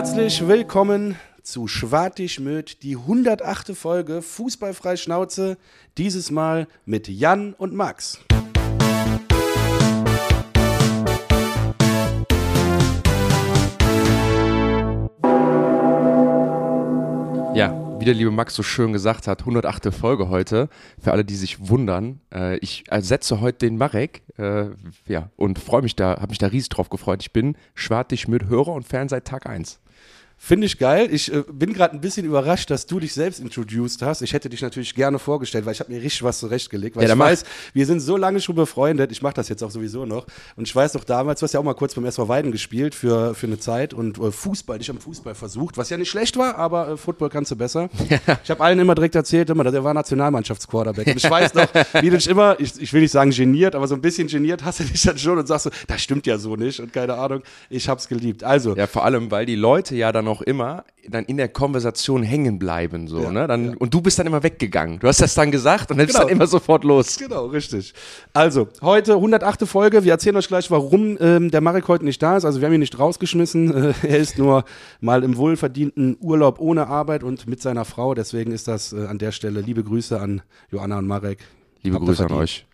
Herzlich willkommen zu Schwartig Möd, die 108. Folge Fußballfrei Schnauze, dieses Mal mit Jan und Max. Ja, wie der liebe Max so schön gesagt hat, 108. Folge heute. Für alle, die sich wundern, äh, ich ersetze heute den Marek äh, ja, und freue mich da, habe mich da riesig drauf gefreut. Ich bin Schwartig mit Hörer und Fan seit Tag 1. Finde ich geil. Ich äh, bin gerade ein bisschen überrascht, dass du dich selbst introduced hast. Ich hätte dich natürlich gerne vorgestellt, weil ich habe mir richtig was zurechtgelegt. Weil Ja, ich weiß, wir sind so lange schon befreundet. Ich mache das jetzt auch sowieso noch. Und ich weiß noch damals, du hast ja auch mal kurz beim SV Weiden gespielt für, für eine Zeit und äh, Fußball, dich am Fußball versucht, was ja nicht schlecht war, aber äh, Football kannst du besser. Ich habe allen immer direkt erzählt, immer, der war Nationalmannschaftsquarterback. Und ich weiß noch, wie du dich immer, ich, ich will nicht sagen geniert, aber so ein bisschen geniert hast du dich dann schon und sagst so, das stimmt ja so nicht und keine Ahnung. Ich hab's geliebt. Also, Ja, vor allem, weil die Leute ja dann auch immer dann in der Konversation hängen bleiben, so, Ja, ne? Dann, ja. Und du bist dann immer weggegangen. Du hast das dann gesagt und dann bist Genau. dann immer sofort los. Genau, richtig. Also, heute 108. Folge. Wir erzählen euch gleich, warum ähm, der Marek heute nicht da ist. Also, wir haben ihn nicht rausgeschmissen. Äh, er ist nur mal im wohlverdienten Urlaub ohne Arbeit und mit seiner Frau. Deswegen ist das äh, an der Stelle liebe Grüße an Joanna und Marek. Liebe Habt Grüße an euch.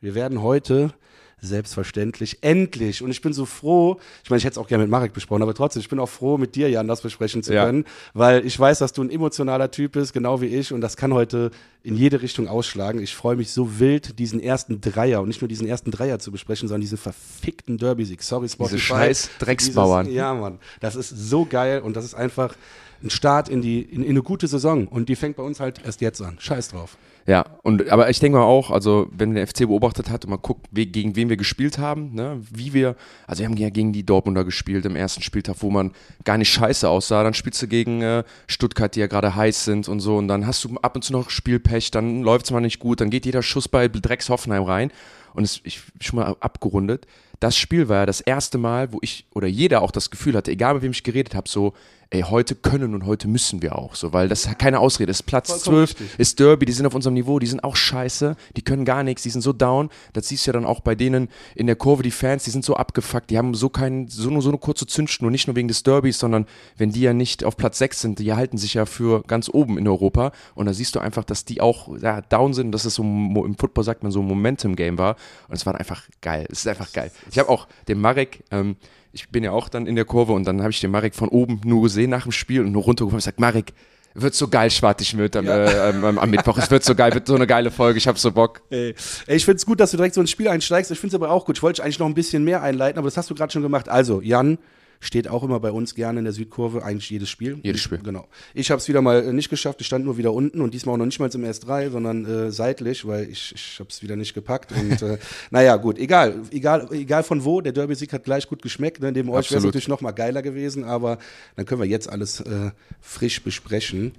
Wir werden heute selbstverständlich endlich und ich bin so froh, ich meine, ich hätte es auch gerne mit Marek besprochen, aber trotzdem, ich bin auch froh, mit dir, Jan, das besprechen zu Ja. können, weil ich weiß, dass du ein emotionaler Typ bist, genau wie ich und das kann heute in jede Richtung ausschlagen. Ich freue mich so wild, diesen ersten Dreier und nicht nur diesen ersten Dreier zu besprechen, sondern diesen verfickten Derby-Sieg. Sorry, Spotify. scheiß Drecksbauern. Dieses, ja, Mann, das ist so geil und das ist einfach ein Start in, die, in, in eine gute Saison. Und die fängt bei uns halt erst jetzt an. Scheiß drauf. Ja, und aber ich denke mal auch, also wenn den FC beobachtet hat und man guckt, we, gegen wen wir gespielt haben, ne, wie wir, also wir haben ja gegen die Dortmunder gespielt im ersten Spieltag, wo man gar nicht scheiße aussah, dann spielst du gegen äh, Stuttgart, die ja gerade heiß sind und so. Und dann hast du ab und zu noch Spielpech, dann läuft es mal nicht gut, dann geht jeder Schuss bei Drecks Hoffenheim rein. Und es, ich schon mal abgerundet, das Spiel war ja das erste Mal, wo ich oder jeder auch das Gefühl hatte, egal mit wem ich geredet habe, so, ey, heute können und heute müssen wir auch, so, weil das keine Ausrede ist. Platz Vollkommen 12 richtig. ist Derby, die sind auf unserem Niveau, die sind auch scheiße, die können gar nichts, die sind so down. Das siehst du ja dann auch bei denen in der Kurve, die Fans, die sind so abgefuckt, die haben so keinen, so nur so eine kurze Zündschnur, nicht nur wegen des Derbys, sondern wenn die ja nicht auf Platz 6 sind, die halten sich ja für ganz oben in Europa und da siehst du einfach, dass die auch ja, down sind, dass es so im Football sagt man so ein Momentum-Game war und es war einfach geil, es ist einfach geil. Ich habe auch den Marek, ähm, ich bin ja auch dann in der Kurve und dann habe ich den Marek von oben nur gesehen nach dem Spiel und nur runtergekommen und gesagt, Marek, wird so geil, schwartig mit am, äh, am, am Mittwoch. Es wird so geil, wird so eine geile Folge. Ich hab so Bock. Ey, ey, ich finde es gut, dass du direkt so ins Spiel einsteigst. Ich finde es aber auch gut. Ich wollte eigentlich noch ein bisschen mehr einleiten, aber das hast du gerade schon gemacht. Also, Jan steht auch immer bei uns gerne in der Südkurve, eigentlich jedes Spiel. Jedes Spiel. Genau. Ich habe es wieder mal äh, nicht geschafft. Ich stand nur wieder unten und diesmal auch noch nicht mal im S3, sondern äh, seitlich, weil ich, ich habe es wieder nicht gepackt. Und äh, naja, gut, egal, egal, egal von wo. Der Derby-Sieg hat gleich gut geschmeckt. Ne? Neben euch wäre es natürlich noch mal geiler gewesen, aber dann können wir jetzt alles äh, frisch besprechen.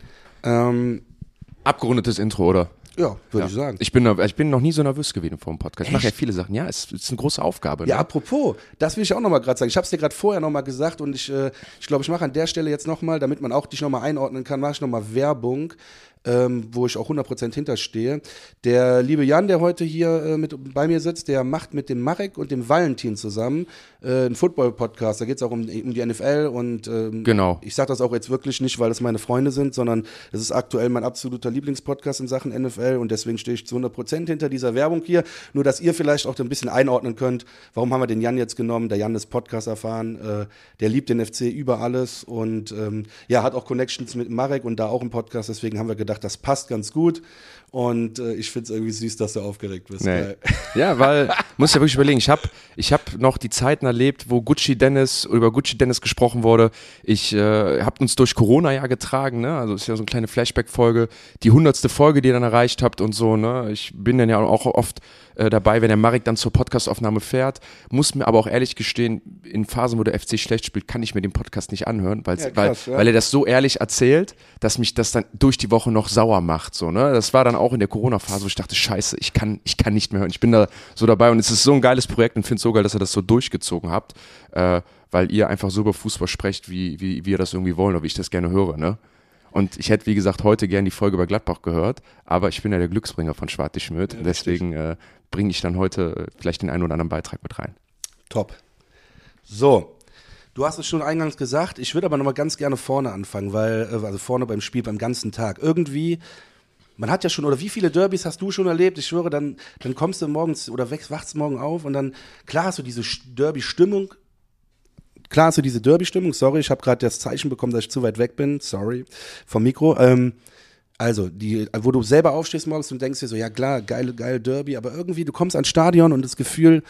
Ähm, Abgerundetes Intro, oder? Ja, würde Ja. ich sagen. Ich bin, ich bin noch nie so nervös gewesen vor dem Podcast. Ich mache ja viele Sachen. Ja, es, ist eine große Aufgabe. Ja, ne? apropos, das will ich auch nochmal gerade sagen. Ich habe es dir gerade vorher nochmal gesagt und ich, äh, ich glaube, ich mache an der Stelle jetzt nochmal, damit man auch dich nochmal einordnen kann, mache ich nochmal Werbung, ähm, wo ich auch 100% hinterstehe. Der liebe Jan, der heute hier äh, mit bei mir sitzt, der macht mit dem Marek und dem Valentin zusammen äh, einen Football-Podcast. Da geht es auch um, um die NFL und ähm, Genau. ich sage das auch jetzt wirklich nicht, weil das meine Freunde sind, sondern es ist aktuell mein absoluter Lieblingspodcast in Sachen NFL und deswegen stehe ich zu 100% hinter dieser Werbung hier. Nur, dass ihr vielleicht auch ein bisschen einordnen könnt, warum haben wir den Jan jetzt genommen? Der Jan ist Podcast erfahren, äh, der liebt den FC über alles und ähm, ja, hat auch Connections mit Marek und da auch im Podcast, deswegen haben wir gedacht, das passt ganz gut und äh, ich finde es irgendwie süß, dass du aufgeregt bist. Nee. Ja, weil, muss ja wirklich überlegen, ich habe ich hab noch die Zeiten erlebt, wo Gucci Dennis, über Gucci Dennis gesprochen wurde. Ich äh, habe uns durch Corona ja getragen, ne? Also ist ja so eine kleine Flashback-Folge, die hundertste Folge, die ihr dann erreicht habt und so, ne? Ich bin dann ja auch oft äh, dabei, wenn der Marek dann zur Podcastaufnahme fährt. Muss mir aber auch ehrlich gestehen, in Phasen, wo der FC schlecht spielt, kann ich mir den Podcast nicht anhören, Ja, krass, weil, ja. weil er das so ehrlich erzählt, dass mich das dann durch die Woche noch sauer macht. So, ne? Das war dann auch in der Corona-Phase, wo ich dachte, scheiße, ich kann, ich kann nicht mehr hören. Ich bin da so dabei und es ist so ein geiles Projekt und finde es so geil, dass ihr das so durchgezogen habt, äh, weil ihr einfach so über Fußball sprecht, wie, wie wir das irgendwie wollen oder wie ich das gerne höre. Ne? Und ich hätte, wie gesagt, heute gern die Folge über Gladbach gehört, aber ich bin ja der Glücksbringer von Schwarte Schmidt. und deswegen äh, bringe ich dann heute äh, vielleicht den einen oder anderen Beitrag mit rein. Top. So, Du hast es schon eingangs gesagt, ich würde aber nochmal ganz gerne vorne anfangen, weil, äh, also vorne beim Spiel, beim ganzen Tag. Irgendwie, man hat ja schon, oder wie viele Derbys hast du schon erlebt? Ich schwöre, dann, dann kommst du morgens oder wächst, wachst morgen auf und dann, klar hast du diese Derby-Stimmung, klar du diese Derby-Stimmung, sorry, ich habe gerade das Zeichen bekommen, dass ich zu weit weg bin, sorry, vom Mikro. Ähm, also, die, wo du selber aufstehst morgens und denkst dir so, ja klar, geile, geile Derby, aber irgendwie, du kommst ans Stadion und das Gefühl,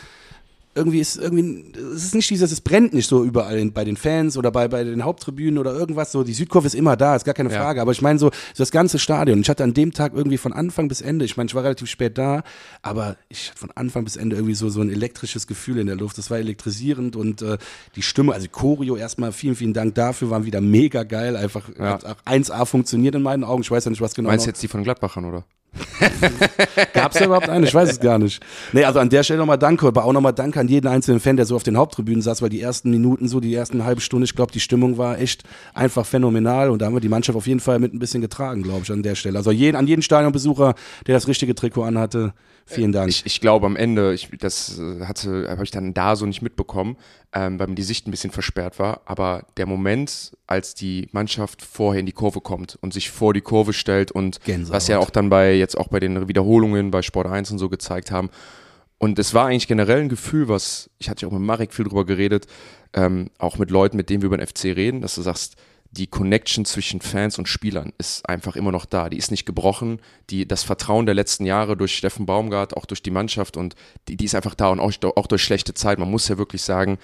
irgendwie ist irgendwie, es ist nicht dieses, es brennt nicht so überall in, bei den Fans oder bei, bei den Haupttribünen oder irgendwas so. Die Südkurve ist immer da, ist gar keine Frage. Ja. Aber ich meine so, so das ganze Stadion. Ich hatte an dem Tag irgendwie von Anfang bis Ende, ich meine, ich war relativ spät da, aber ich hatte von Anfang bis Ende irgendwie so, so ein elektrisches Gefühl in der Luft. Das war elektrisierend und äh, die Stimme, also Choreo erstmal vielen, vielen Dank dafür, waren wieder mega geil. Einfach ja. hat auch 1A funktioniert in meinen Augen. Ich weiß ja nicht, was genau. Meinst du jetzt die von Gladbachern, oder? Gab es überhaupt eine? Ich weiß es gar nicht. Nee, also an der Stelle nochmal danke, aber auch nochmal danke an jeden einzelnen Fan, der so auf den Haupttribünen saß, weil die ersten Minuten, so die ersten halbe Stunde, ich glaube, die Stimmung war echt einfach phänomenal und da haben wir die Mannschaft auf jeden Fall mit ein bisschen getragen, glaube ich, an der Stelle. Also jeden, an jeden Stadionbesucher, der das richtige Trikot anhatte, Vielen Dank. Ich, ich glaube am Ende, ich, das äh, hatte, habe ich dann da so nicht mitbekommen, ähm, weil mir die Sicht ein bisschen versperrt war. Aber der Moment, als die Mannschaft vorher in die Kurve kommt und sich vor die Kurve stellt und Gänsehaut. was ja auch dann bei jetzt auch bei den Wiederholungen bei Sport 1 und so gezeigt haben. Und es war eigentlich generell ein Gefühl, was, ich hatte ja auch mit Marek viel drüber geredet, ähm, auch mit Leuten, mit denen wir über den FC reden, dass du sagst, die Connection zwischen Fans und Spielern ist einfach immer noch da. Die ist nicht gebrochen. Die, das Vertrauen der letzten Jahre durch Steffen Baumgart, auch durch die Mannschaft und die, die ist einfach da und auch, auch durch schlechte Zeit. Man muss ja wirklich sagen,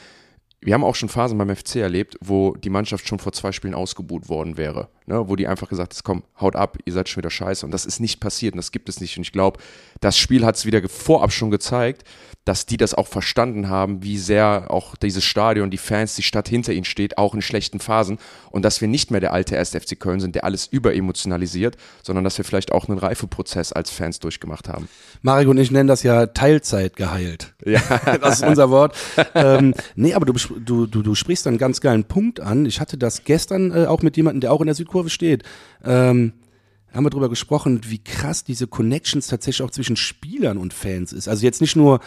wir haben auch schon Phasen beim FC erlebt, wo die Mannschaft schon vor zwei Spielen ausgebuht worden wäre. Ne? Wo die einfach gesagt hat, komm, haut ab, ihr seid schon wieder scheiße. Und das ist nicht passiert und das gibt es nicht. Und ich glaube, das Spiel hat es wieder vorab schon gezeigt, dass die das auch verstanden haben, wie sehr auch dieses Stadion, die Fans, die Stadt hinter ihnen steht, auch in schlechten Phasen. Und dass wir nicht mehr der alte 1. FC Köln sind, der alles überemotionalisiert, sondern dass wir vielleicht auch einen Reifeprozess als Fans durchgemacht haben. Marek und ich nennen das ja Teilzeit geheilt. Ja, das ist unser Wort. ähm, nee, aber du, du, du, du sprichst einen ganz geilen Punkt an. Ich hatte das gestern äh, auch mit jemandem, der auch in der Südkurve steht. Ähm, haben wir darüber gesprochen, wie krass diese Connections tatsächlich auch zwischen Spielern und Fans ist. Also jetzt nicht nur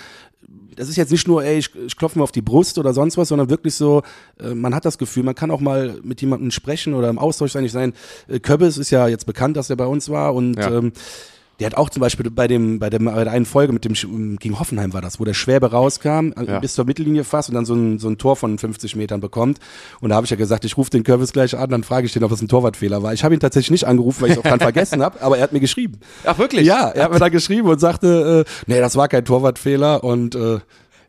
das ist jetzt nicht nur, ey, ich, ich klopfe mir auf die Brust oder sonst was, sondern wirklich so, äh, man hat das Gefühl, man kann auch mal mit jemandem sprechen oder im Austausch sein. Ich sein, äh, Köbbes ist ja jetzt bekannt, dass er bei uns war und ja. ähm, der hat auch zum Beispiel bei dem, bei dem, bei der einen Folge mit dem, gegen Hoffenheim war das, wo der Schwäbe rauskam, äh, ja. bis zur Mittellinie fast und dann so ein, so ein Tor von 50 Metern bekommt. Und da habe ich ja gesagt, ich rufe den Curvis gleich an, dann frage ich den, ob es ein Torwartfehler war. Ich habe ihn tatsächlich nicht angerufen, weil ich es auch dann vergessen habe, aber er hat mir geschrieben. Ach, wirklich? Ja, er hat mir da geschrieben und sagte, äh, nee, das war kein Torwartfehler und äh,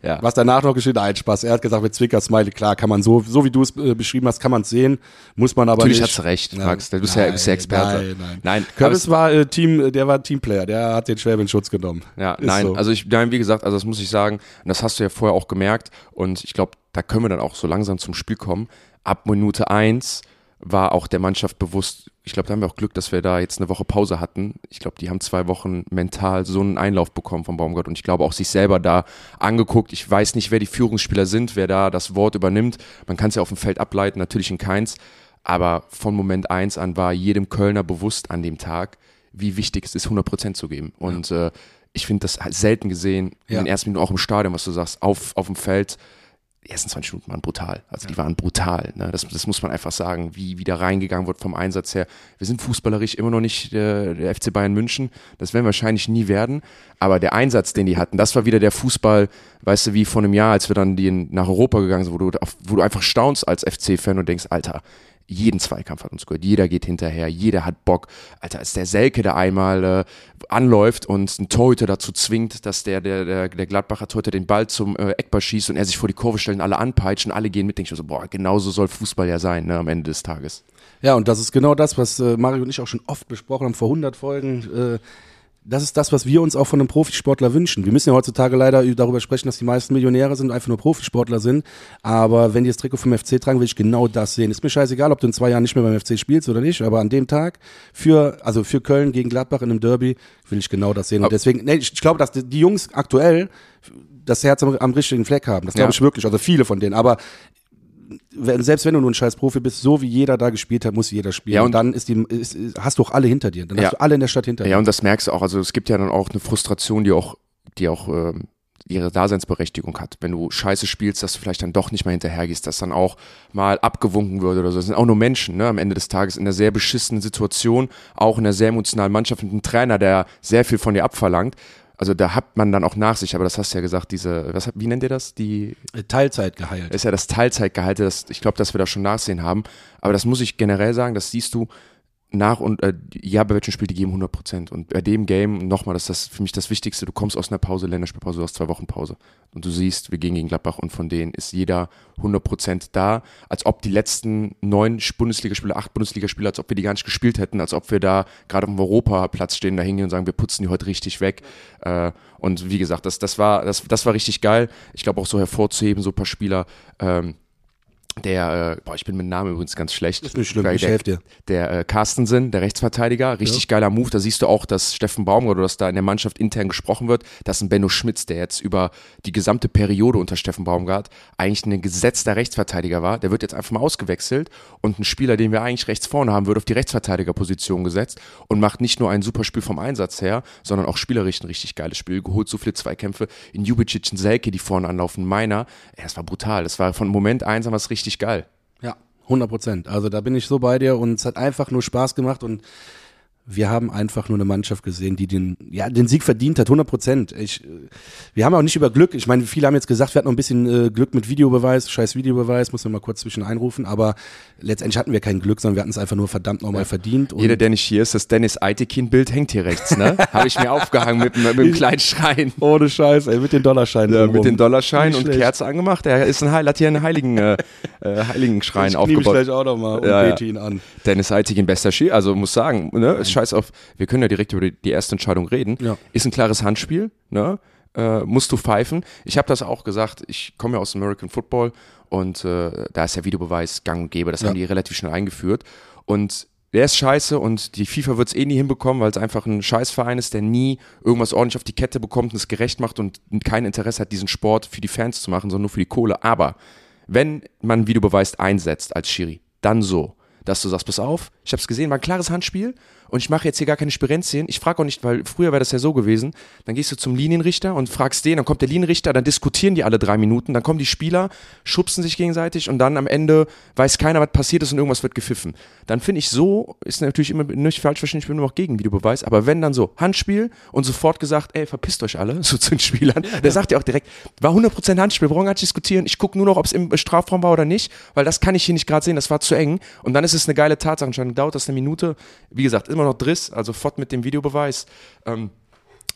ja. Was danach noch geschieht, ein Spaß. Er hat gesagt, mit Zwicker, Smiley, klar, kann man so, so wie du es äh, beschrieben hast, kann man es sehen, muss man aber Natürlich nicht. Natürlich hast du recht, Max. Du bist, nein, ja, bist ja Experte. Nein, nein. nein Curtis war äh, Team, der war Teamplayer, der hat den Schwäbe in Schutz genommen. Ja, Ist nein, so. also ich, nein, wie gesagt, also das muss ich sagen, und das hast du ja vorher auch gemerkt und ich glaube, da können wir dann auch so langsam zum Spiel kommen. Ab Minute eins war auch der Mannschaft bewusst, ich glaube, da haben wir auch Glück, dass wir da jetzt eine Woche Pause hatten. Ich glaube, die haben zwei Wochen mental so einen Einlauf bekommen von Baumgart und ich glaube auch sich selber da angeguckt. Ich weiß nicht, wer die Führungsspieler sind, wer da das Wort übernimmt. Man kann es ja auf dem Feld ableiten, natürlich in keins. Aber von Moment eins an war jedem Kölner bewusst an dem Tag, wie wichtig es ist, 100 Prozent zu geben. Und ja. äh, ich finde das selten gesehen, ja. in den ersten Minuten auch im Stadion, was du sagst, auf, auf dem Feld die ersten 20 Minuten waren brutal. Also die waren brutal. Ne? Das, das muss man einfach sagen, wie, wie da reingegangen wird vom Einsatz her. Wir sind fußballerisch immer noch nicht der, der FC Bayern München. Das werden wir wahrscheinlich nie werden. Aber der Einsatz, den die hatten, das war wieder der Fußball, weißt du, wie vor einem Jahr, als wir dann die nach Europa gegangen sind, wo du, wo du einfach staunst als FC-Fan und denkst, Alter, jeden Zweikampf hat uns gehört. Jeder geht hinterher, jeder hat Bock. Alter, als der Selke da einmal äh, anläuft und ein Torhüter dazu zwingt, dass der, der, der, der Gladbacher Torhüter den Ball zum äh, Eckball schießt und er sich vor die Kurve stellt und alle anpeitschen, alle gehen mit, denke ich so, boah, genauso soll Fußball ja sein, ne, am Ende des Tages. Ja, und das ist genau das, was äh, Mario und ich auch schon oft besprochen haben, vor 100 Folgen. Äh, das ist das, was wir uns auch von einem Profisportler wünschen. Wir müssen ja heutzutage leider darüber sprechen, dass die meisten Millionäre sind und einfach nur Profisportler sind. Aber wenn die das Trikot vom FC tragen, will ich genau das sehen. Ist mir scheißegal, ob du in zwei Jahren nicht mehr beim FC spielst oder nicht, aber an dem Tag für, also für Köln gegen Gladbach in einem Derby will ich genau das sehen. Und deswegen, nee, ich glaube, dass die Jungs aktuell das Herz am, am richtigen Fleck haben. Das glaube ich wirklich. Also viele von denen. Aber selbst wenn du nur ein scheiß Profi bist, so wie jeder da gespielt hat, muss jeder spielen. Ja, und, und dann ist die, ist, hast du auch alle hinter dir. Dann ja. hast du alle in der Stadt hinter dir. Ja, und das merkst du auch. Also es gibt ja dann auch eine Frustration, die auch, die auch, äh, ihre Daseinsberechtigung hat. Wenn du scheiße spielst, dass du vielleicht dann doch nicht mehr hinterhergehst, dass dann auch mal abgewunken wird oder so. Das sind auch nur Menschen, ne, am Ende des Tages in einer sehr beschissenen Situation, auch in einer sehr emotionalen Mannschaft mit einem Trainer, der sehr viel von dir abverlangt. Also da hat man dann auch nach sich, aber das hast du ja gesagt, diese, was, wie nennt ihr das? Die Teilzeitgehalt. ist ja das Teilzeitgehalt, das, ich glaube, dass wir da schon Nachsehen haben. Aber das muss ich generell sagen, das siehst du nach und äh, ja, bei welchem Spiel die geben 100 Prozent. Und bei dem Game, nochmal, das ist das für mich das Wichtigste, du kommst aus einer Pause, Länderspielpause, du hast zwei Wochen Pause. Und du siehst, wir gehen gegen Gladbach und von denen ist jeder 100 Prozent da, als ob die letzten neun Bundesligaspieler, acht Bundesligaspieler, als ob wir die gar nicht gespielt hätten, als ob wir da gerade auf dem Europaplatz stehen, da hingehen und sagen, wir putzen die heute richtig weg. Äh, und wie gesagt, das, das, war, das, das war richtig geil. Ich glaube auch so hervorzuheben, so ein paar Spieler, ähm, der, äh, boah, ich bin mit Namen übrigens ganz schlecht. Ist nicht schlimm, der, ich helfe dir. Der äh, Carstensen, der Rechtsverteidiger, richtig geiler Move. Da siehst du auch, dass Steffen Baumgart oder dass da in der Mannschaft intern gesprochen wird, dass ein Benno Schmitz, der jetzt über die gesamte Periode unter Steffen Baumgart eigentlich ein gesetzter Rechtsverteidiger war, der wird jetzt einfach mal ausgewechselt und ein Spieler, den wir eigentlich rechts vorne haben, wird auf die Rechtsverteidigerposition gesetzt und macht nicht nur ein super Spiel vom Einsatz her, sondern auch spielerisch ein richtig geiles Spiel. Geholt so viele Zweikämpfe in Jubicic und Selke, die vorne anlaufen, meiner. Ja, das war brutal. Das war von Moment eins an was richtig geil. Ja, 100 Prozent. Also da bin ich so bei dir und es hat einfach nur Spaß gemacht und wir haben einfach nur eine Mannschaft gesehen, die den, ja, den Sieg verdient hat, 100 Prozent. Ich, äh, wir haben auch nicht über Glück, ich meine, viele haben jetzt gesagt, wir hatten noch ein bisschen äh, Glück mit Videobeweis, scheiß Videobeweis, muss man mal kurz zwischen einrufen, aber letztendlich hatten wir kein Glück, sondern wir hatten es einfach nur verdammt nochmal verdient. Jeder, der nicht hier ist, das Dennis Eitekin-Bild hängt hier rechts, ne? Habe ich mir aufgehangen mit, mit, dem kleinen Schrein. Ohne Scheiß, ey, mit den Dollarscheinen. Ja, mit den Dollarscheinen und schlecht. Kerze angemacht. Er ist ein Heil, hat hier einen heiligen, äh, äh, heiligen Schrein ich aufgebaut. gleich auch nochmal und Ja, ja. bete ihn an. Dennis Eitekin, bester Ski. Also muss sagen, ne, ist scheiß auf, wir können ja direkt über die, die erste Entscheidung reden. Ja. Ist ein klares Handspiel, ne? Äh, musst du pfeifen. Ich habe das auch gesagt, ich komme ja aus American Football und äh, da ist der Videobeweis gang und gäbe. Das Ja. haben die relativ schnell eingeführt. Und der ist scheiße und die FIFA wird es eh nie hinbekommen, weil es einfach ein Scheißverein ist, der nie irgendwas ordentlich auf die Kette bekommt und es gerecht macht und kein Interesse hat, diesen Sport für die Fans zu machen, sondern nur für die Kohle. Aber wenn man Videobeweis einsetzt als Schiri, dann so, dass du sagst, pass auf, ich habe es gesehen, war ein klares Handspiel und ich mache jetzt hier gar keine Spirenzien. Ich frage auch nicht, weil früher wäre das ja so gewesen, dann gehst du zum Linienrichter und fragst den, dann kommt der Linienrichter, dann diskutieren die alle drei Minuten, dann kommen die Spieler, schubsen sich gegenseitig und dann am Ende weiß keiner, was passiert ist und irgendwas wird gepfiffen. Dann finde ich so, ist natürlich immer nicht falsch verstehen, ich bin nur noch gegen Videobeweis, aber wenn dann so Handspiel und sofort gesagt, ey, verpisst euch alle, so zu den Spielern, der sagt ja auch direkt, war 100% Handspiel, brauchen gar nicht diskutieren, ich gucke nur noch, ob es im Strafraum war oder nicht, weil das kann ich hier nicht gerade sehen, das war zu eng. Und dann ist es eine geile Tatsachenentscheidung, dauert das eine Minute, wie gesagt, immer noch Driss, also fort mit dem Videobeweis, ähm,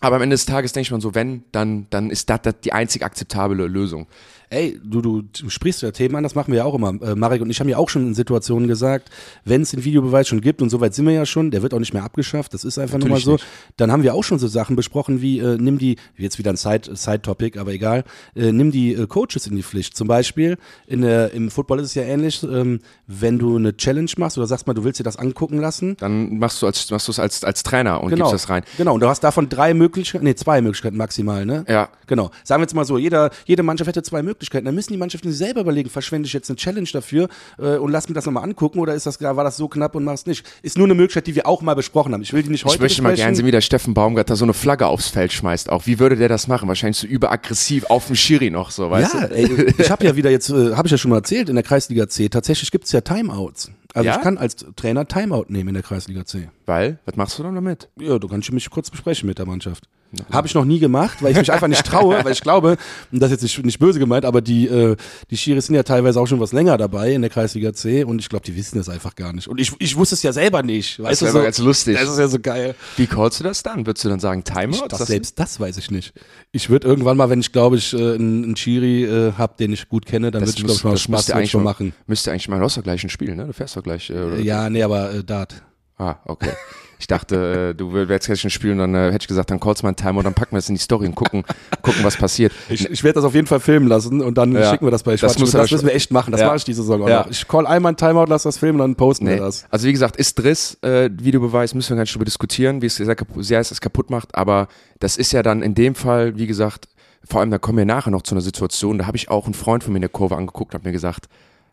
aber am Ende des Tages denke ich mir so, wenn, dann, dann ist das die einzig akzeptable Lösung. Ey, du, du, du sprichst ja Themen an, das machen wir ja auch immer. Äh, Marek und ich haben ja auch schon in Situationen gesagt, wenn es den Videobeweis schon gibt, und soweit sind wir ja schon, der wird auch nicht mehr abgeschafft, das ist einfach nur mal Natürlich so, dann haben wir auch schon so Sachen besprochen wie, äh, nimm die, jetzt wieder ein Side- Side-Topic, aber egal, äh, nimm die äh, Coaches in die Pflicht. Zum Beispiel, in der, im Football ist es ja ähnlich, ähm, wenn du eine Challenge machst oder sagst mal, du willst dir das angucken lassen, Dann machst du als, machst du es als, als Trainer und genau, gibst das rein. Genau, und du hast davon drei Möglichkeiten, nee, zwei Möglichkeiten maximal, ne? Ja. Genau. Sagen wir jetzt mal so, jeder, jede Mannschaft hätte zwei Möglichkeiten. Dann müssen die Mannschaften sich selber überlegen, verschwende ich jetzt eine Challenge dafür äh, und lass mir das nochmal angucken oder ist das, war das so knapp und mach's nicht? Ist nur eine Möglichkeit, die wir auch mal besprochen haben. Ich will die nicht heute Ich möchte mal besprechen. gerne sehen, wie der Steffen Baumgart da so eine Flagge aufs Feld schmeißt. Auch wie würde der das machen? Wahrscheinlich so überaggressiv auf dem Schiri noch so, weißt ja, du? ey, ich habe ja wieder jetzt, äh, habe ich ja schon mal erzählt, in der Kreisliga C, tatsächlich gibt's ja Timeouts. Also Ja? ich kann als Trainer Timeout nehmen in der Kreisliga C. Weil, was machst du dann damit? Ja, du kannst mich kurz besprechen mit der Mannschaft. Habe ich noch nie gemacht, weil ich mich einfach nicht traue, weil ich glaube, und das ist jetzt nicht, nicht böse gemeint, aber die, äh, die Schiris sind ja teilweise auch schon was länger dabei in der Kreisliga C und ich glaube, die wissen das einfach gar nicht. Und ich, ich wusste es ja selber nicht. Weißt wär du, so, aber ganz lustig. Das ist ja so geil. Wie callst du das dann? Würdest du dann sagen Timeout? Das, Das- selbst das weiß ich nicht. Ich würde irgendwann mal, wenn ich glaube ich äh, einen, Schiri äh, habe, den ich gut kenne, dann würde ich glaube ich mal Spaß eigentlich schon machen. Müsste eigentlich mal, du hast doch gleich ein Spiel, ne? Du fährst doch gleich. Äh, oder? Ja, nee, aber äh, Dart. Ah, okay. Ich dachte, äh, du wärst gleich ein Spiel und dann äh, hätte ich gesagt, dann callst du mal einen Timer und dann packen wir das in die Story und gucken, gucken was passiert. Ich, ich werde das auf jeden Fall filmen lassen und dann Ja. schicken wir das bei Das Schwarz. muss Das, müssen wir echt machen. Das Ja. mache ich diese Saison auch Ja. noch. Ich call einmal ein Timeout, lass das filmen und dann posten Nee. wir das. Also wie gesagt, ist Driss, äh, Videobeweis, müssen wir gar nicht drüber diskutieren, wie es sehr, sehr es kaputt macht, aber das ist ja dann in dem Fall, wie gesagt, vor allem, da kommen wir nachher noch zu einer Situation, da habe ich auch einen Freund von mir in der Kurve angeguckt und habe mir gesagt,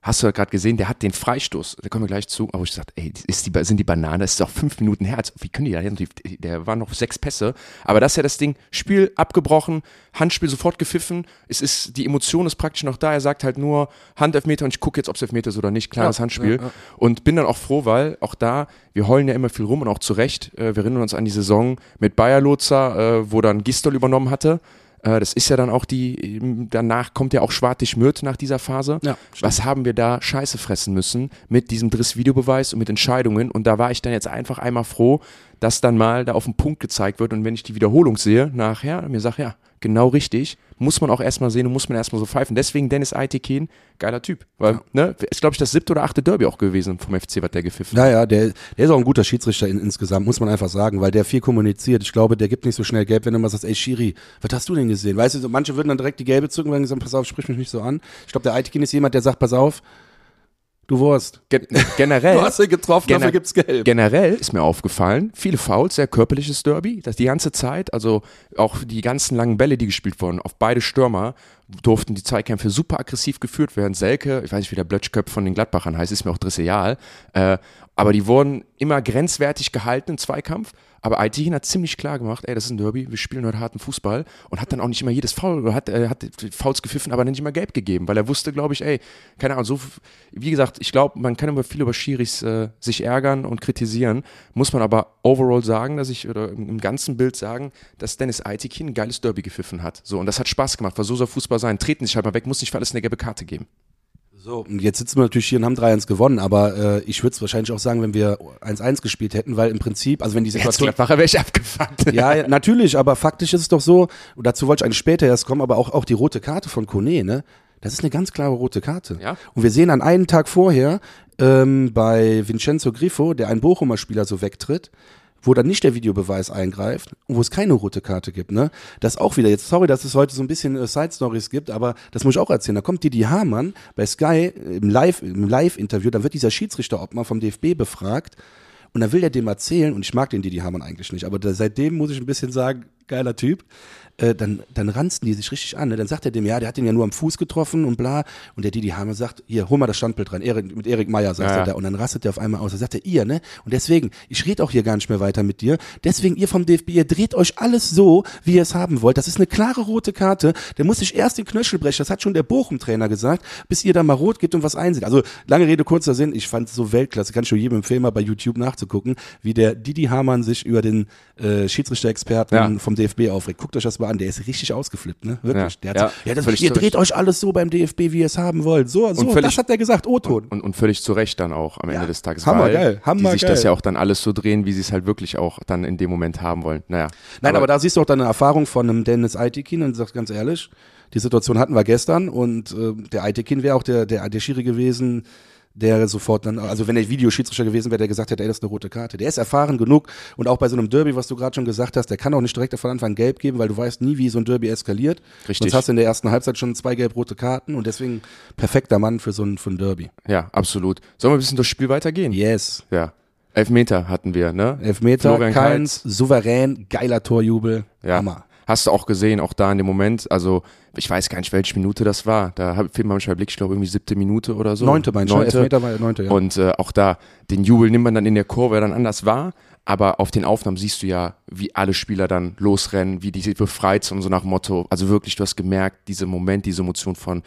hast du ja gerade gesehen, der hat den Freistoß, da kommen wir gleich zu, aber ich gesagt, ey, ist die, sind die Bananen, das ist auch fünf Minuten her, also, wie können die da hin? Der waren noch sechs Pässe, aber das ist ja das Ding, Spiel abgebrochen, Handspiel sofort gepfiffen, es ist, die Emotion ist praktisch noch da, er sagt halt nur Handelfmeter und ich gucke jetzt, ob es Elfmeter ist oder nicht, klares ja, Handspiel. ja, ja. und bin dann auch froh, weil auch da, wir heulen ja immer viel rum und auch zu Recht, äh, wir erinnern uns an die Saison mit Bayer Lotzer, äh, wo dann Gistol übernommen hatte, äh, das ist ja dann auch die, danach kommt ja auch Schwartig Mürt nach dieser Phase. Ja, Was haben wir da Scheiße fressen müssen mit diesem Driss-Videobeweis und mit Entscheidungen? Und da war ich dann jetzt einfach einmal froh, dass dann mal da auf den Punkt gezeigt wird und wenn ich die Wiederholung sehe, nachher, mir sage, ja, genau richtig, muss man auch erstmal sehen und muss man erstmal so pfeifen. Deswegen Dennis Aitekin, geiler Typ. Weil, ja. ne, ist, glaube ich, das siebte oder achte Derby auch gewesen vom FC, was der gepfiffen hat. Naja, der, der ist auch ein guter Schiedsrichter in, insgesamt, muss man einfach sagen, weil der viel kommuniziert. Ich glaube, der gibt nicht so schnell gelb, wenn du mal sagst, ey Schiri, was hast du denn gesehen? Weißt du, manche würden dann direkt die gelbe zücken, wenn sie sagen, pass auf, sprich mich nicht so an. Ich glaube, der Aitekin ist jemand, der sagt, pass auf, Du Wurst. Gen generell. du hast ihn getroffen, gener dafür gibt's Geld. Generell ist mir aufgefallen, viele Fouls, sehr körperliches Derby, das die ganze Zeit, also auch die ganzen langen Bälle, die gespielt wurden, auf beide Stürmer, durften die Zweikämpfe super aggressiv geführt werden. Selke, ich weiß nicht, wie der Blötschköpf von den Gladbachern heißt, ist mir auch drisseal, äh, aber die wurden immer grenzwertig gehalten im Zweikampf aber Aitin hat ziemlich klar gemacht, ey, das ist ein Derby, wir spielen heute harten Fußball und hat dann auch nicht immer jedes Foul, hat, äh, hat Fouls gepfiffen, aber nicht immer gelb gegeben, weil er wusste, glaube ich, ey, keine Ahnung, so, wie gesagt, ich glaube, man kann immer viel über Schiris äh, sich ärgern und kritisieren, muss man aber overall sagen, dass ich, oder im, im ganzen Bild sagen, dass Dennis Aitikin ein geiles Derby gepfiffen hat. So, und das hat Spaß gemacht, weil so soll Fußball sein. Treten sich halt mal weg, muss nicht für alles eine gelbe Karte geben. So, und jetzt sitzen wir natürlich hier und haben 3-1 gewonnen, aber äh, ich würde es wahrscheinlich auch sagen, wenn wir 1-1 gespielt hätten, weil im Prinzip, also wenn die Situation... Jetzt wäre ich abgefuckt. Ja, ja, natürlich, aber faktisch ist es doch so, und dazu wollte ich eigentlich später erst kommen, aber auch, auch die rote Karte von Kone, ne? Das ist eine ganz klare rote Karte. Ja. Und wir sehen an einem Tag vorher ähm, bei Vincenzo Griffo, der ein Bochumer Spieler so wegtritt, wo dann nicht der Videobeweis eingreift und wo es keine rote Karte gibt, ne? Das auch wieder jetzt, sorry, dass es heute so ein bisschen äh, Side Stories gibt, aber das muss ich auch erzählen. Da kommt Didi Hamann bei Sky im Live im Live Interview, da wird dieser Schiedsrichter Obmann vom DFB befragt und dann will er dem erzählen und ich mag den Didi Hamann eigentlich nicht, aber da, seitdem muss ich ein bisschen sagen, geiler Typ äh, dann, dann ranzen die sich richtig an. Ne? Dann sagt er dem, ja, der hat den ja nur am Fuß getroffen und bla. Und der Didi Hammer sagt, hier, hol mal das Standbild rein. Erik, mit Erik Meyer sagt ja. er da. Und dann rastet er auf einmal aus. Da sagt er, ihr, ne? Und deswegen, ich rede auch hier gar nicht mehr weiter mit dir. Deswegen, ihr vom DFB, ihr dreht euch alles so, wie ihr es haben wollt. Das ist eine klare rote Karte. Der muss sich erst den Knöchel brechen. Das hat schon der Bochum-Trainer gesagt, bis ihr da mal rot gibt und was einsieht. Also, lange Rede, kurzer Sinn. Ich fand es so Weltklasse. Kann ich schon jedem empfehlen, mal bei YouTube nachzugucken, wie der Didi Hamann sich über den äh, Schiedsrichter-Experten ja. vom DFB aufregt. Guckt euch das mal an. Der ist richtig aus ausgeflippt, ne? Wirklich. Ja, der hat ja, so, ja, ihr dreht euch alles so beim DFB, wie ihr es haben wollt. So, so, völlig, das hat er gesagt, O-Ton. Und, und, und, völlig zu Recht dann auch am Ende des Tages. Hammer weil geil, Hammer die sich geil. das ja auch dann alles so drehen, wie sie es halt wirklich auch dann in dem Moment haben wollen. Naja. Nein, aber, aber da siehst du auch deine Erfahrung von einem Dennis Aitikin und sagst ganz ehrlich, die Situation hatten wir gestern und äh, der Aitikin wäre auch der, der, der Schiri gewesen, der sofort dann, also wenn der Videoschiedsrichter gewesen wäre, der gesagt hätte, ey, das ist eine rote Karte. Der ist erfahren genug und auch bei so einem Derby, was du gerade schon gesagt hast, der kann auch nicht direkt von Anfang gelb geben, weil du weißt nie, wie so ein Derby eskaliert. Richtig. Sonst hast du in der ersten Halbzeit schon zwei gelb-rote Karten und deswegen perfekter Mann für so ein, für ein Derby. Ja, absolut. Sollen wir ein bisschen durchs Spiel weitergehen? Yes. Ja. Elfmeter hatten wir, ne? Elfmeter, Florian Keins, souverän, geiler Torjubel, ja. Hammer. Hast du auch gesehen, auch da in dem Moment, also ich weiß gar nicht, welche Minute das war. Da fehlt manchmal Blick, ich glaube irgendwie siebte Minute oder so. Neunte meinst du? Elfmeter war neunte, ja. Und äh, auch da, den Jubel nimmt man dann in der Kurve dann anders wahr, aber auf den Aufnahmen siehst du ja, wie alle Spieler dann losrennen, wie die befreit sind so nach Motto, also wirklich, du hast gemerkt, dieser Moment, diese Emotion von,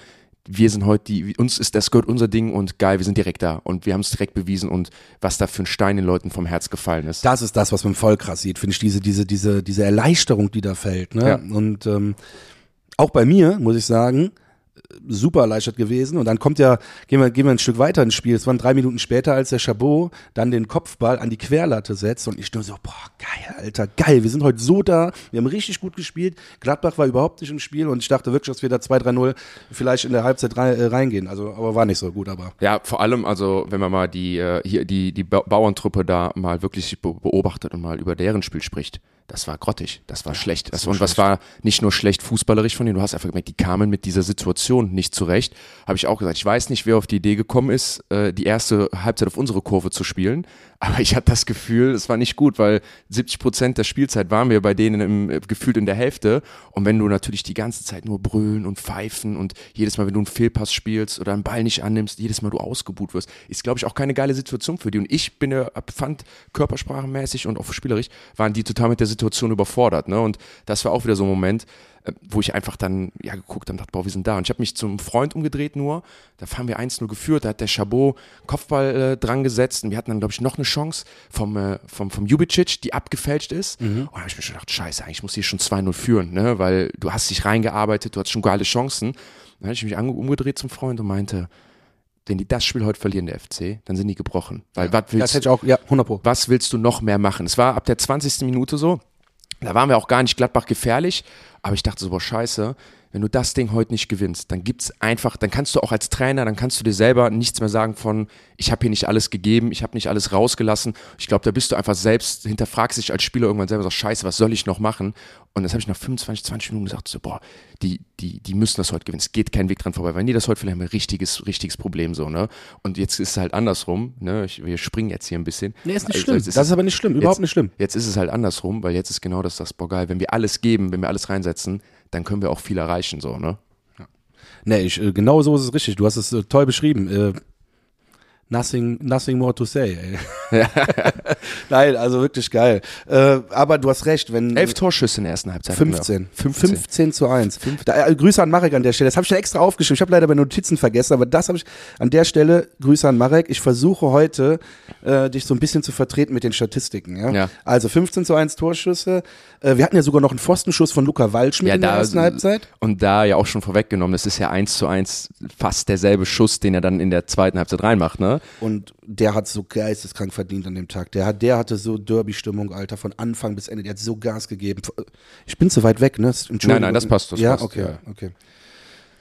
wir sind heute die, uns ist das gehört unser Ding und geil, wir sind direkt da und wir haben es direkt bewiesen und was da für ein Stein den Leuten vom Herz gefallen ist. Das ist das, was man voll krass sieht, finde ich, diese, diese, diese, diese Erleichterung, die da fällt. Ne? Ja. Und ähm, auch bei mir, muss ich sagen, super erleichtert gewesen. Und dann kommt ja, gehen wir, gehen wir ein Stück weiter ins Spiel. Es waren drei Minuten später, als der Chabot dann den Kopfball an die Querlatte setzt. Und ich nur so, boah, geil, Alter, geil. Wir sind heute so da. Wir haben richtig gut gespielt. Gladbach war überhaupt nicht im Spiel. Und ich dachte wirklich, dass wir da 2-3-0 vielleicht in der Halbzeit äh, reingehen. Also, aber war nicht so gut, aber. Ja, vor allem, also, wenn man mal die, äh, hier, die, die Bauerntruppe da mal wirklich beobachtet und mal über deren Spiel spricht das war grottig, das war schlecht. Das, und was war nicht nur schlecht fußballerisch von denen, du hast einfach gemerkt, die kamen mit dieser Situation Situation nicht zurecht. Habe ich auch gesagt, ich weiß nicht, wer auf die Idee gekommen ist, äh, die erste Halbzeit auf unsere Kurve zu spielen. Aber ich hatte das Gefühl, es war nicht gut, weil 70 Prozent der Spielzeit waren wir bei denen im, äh, gefühlt in der Hälfte. Und wenn du natürlich die ganze Zeit nur brüllen und pfeifen und jedes Mal, wenn du einen Fehlpass spielst oder einen Ball nicht annimmst, jedes Mal du ausgebuht wirst, ist, glaube ich, auch keine geile Situation für die. Und ich bin ja, fand körpersprachenmäßig und auch spielerisch waren die total mit der Situation überfordert. Ne? Und das war auch wieder so ein Moment, wo ich einfach dann ja geguckt habe und dachte, boah, wir sind da. Und ich habe mich zum Freund umgedreht nur. Da fahren wir 1-0 geführt, da hat der Chabot Kopfball äh, dran gesetzt und wir hatten dann, glaube ich, noch eine Chance vom, äh, vom, vom Jubicic, die abgefälscht ist. Mhm. Und da habe ich mir schon gedacht, scheiße, eigentlich muss ich schon 2-0 führen, ne? weil du hast dich reingearbeitet, du hast schon geile Chancen. Dann habe ich mich umgedreht zum Freund und meinte, wenn die das Spiel heute verlieren, der FC, dann sind die gebrochen. Weil ja, was willst, das hätte ich auch, ja, 100 Pro. Was willst du noch mehr machen? Es war ab der 20. Minute so, da waren wir auch gar nicht Gladbach gefährlich, aber ich dachte so, boah, scheiße, wenn du das Ding heute nicht gewinnst, dann gibt's einfach, dann kannst du auch als Trainer, dann kannst du dir selber nichts mehr sagen von, ich habe hier nicht alles gegeben, ich habe nicht alles rausgelassen. Ich glaube, da bist du einfach selbst, hinterfragst dich als Spieler irgendwann selber, so scheiße, was soll ich noch machen? Und das habe ich nach 25, 20 Minuten gesagt, so, boah, die, die, die müssen das heute gewinnen. Es geht kein Weg dran vorbei. Wenn die das heute vielleicht haben wir ein richtiges, richtiges Problem so, ne? Und jetzt ist es halt andersrum, ne? Ich, wir springen jetzt hier ein bisschen. Nee, ist nicht also, schlimm. Ist das ist aber nicht schlimm, überhaupt jetzt, nicht schlimm. Jetzt ist es halt andersrum, weil jetzt ist genau das, das, boah, geil, wenn wir alles geben, wenn wir alles reinsetzen, dann können wir auch viel erreichen, so, ne? Nee, ich, äh, genau so ist es richtig. Du hast es äh, toll beschrieben. Nothing, nothing more to say, ey. Nein, also wirklich geil. Äh, aber du hast recht, wenn. Elf Torschüsse in der ersten Halbzeit. 15. 15. 15 zu 1. Da, äh, Grüße an Marek an der Stelle. Das habe ich ja extra aufgeschrieben. Ich habe leider bei Notizen vergessen, aber das habe ich an der Stelle. Grüße an Marek. Ich versuche heute, äh, dich so ein bisschen zu vertreten mit den Statistiken. Ja? ja. Also 15 zu 1 Torschüsse. Äh, wir hatten ja sogar noch einen Pfostenschuss von Luca Waldschmidt ja, in der da, ersten Halbzeit. Und da ja auch schon vorweggenommen, das ist ja 1 zu 1 fast derselbe Schuss, den er dann in der zweiten Halbzeit reinmacht, ne? Und der hat so geisteskrank verdient an dem Tag. Der, hat, der hatte so Derby-Stimmung, Alter, von Anfang bis Ende. Der hat so Gas gegeben. Ich bin zu weit weg, ne? Nein, nein, das passt. Das ja, passt, okay, ja. okay.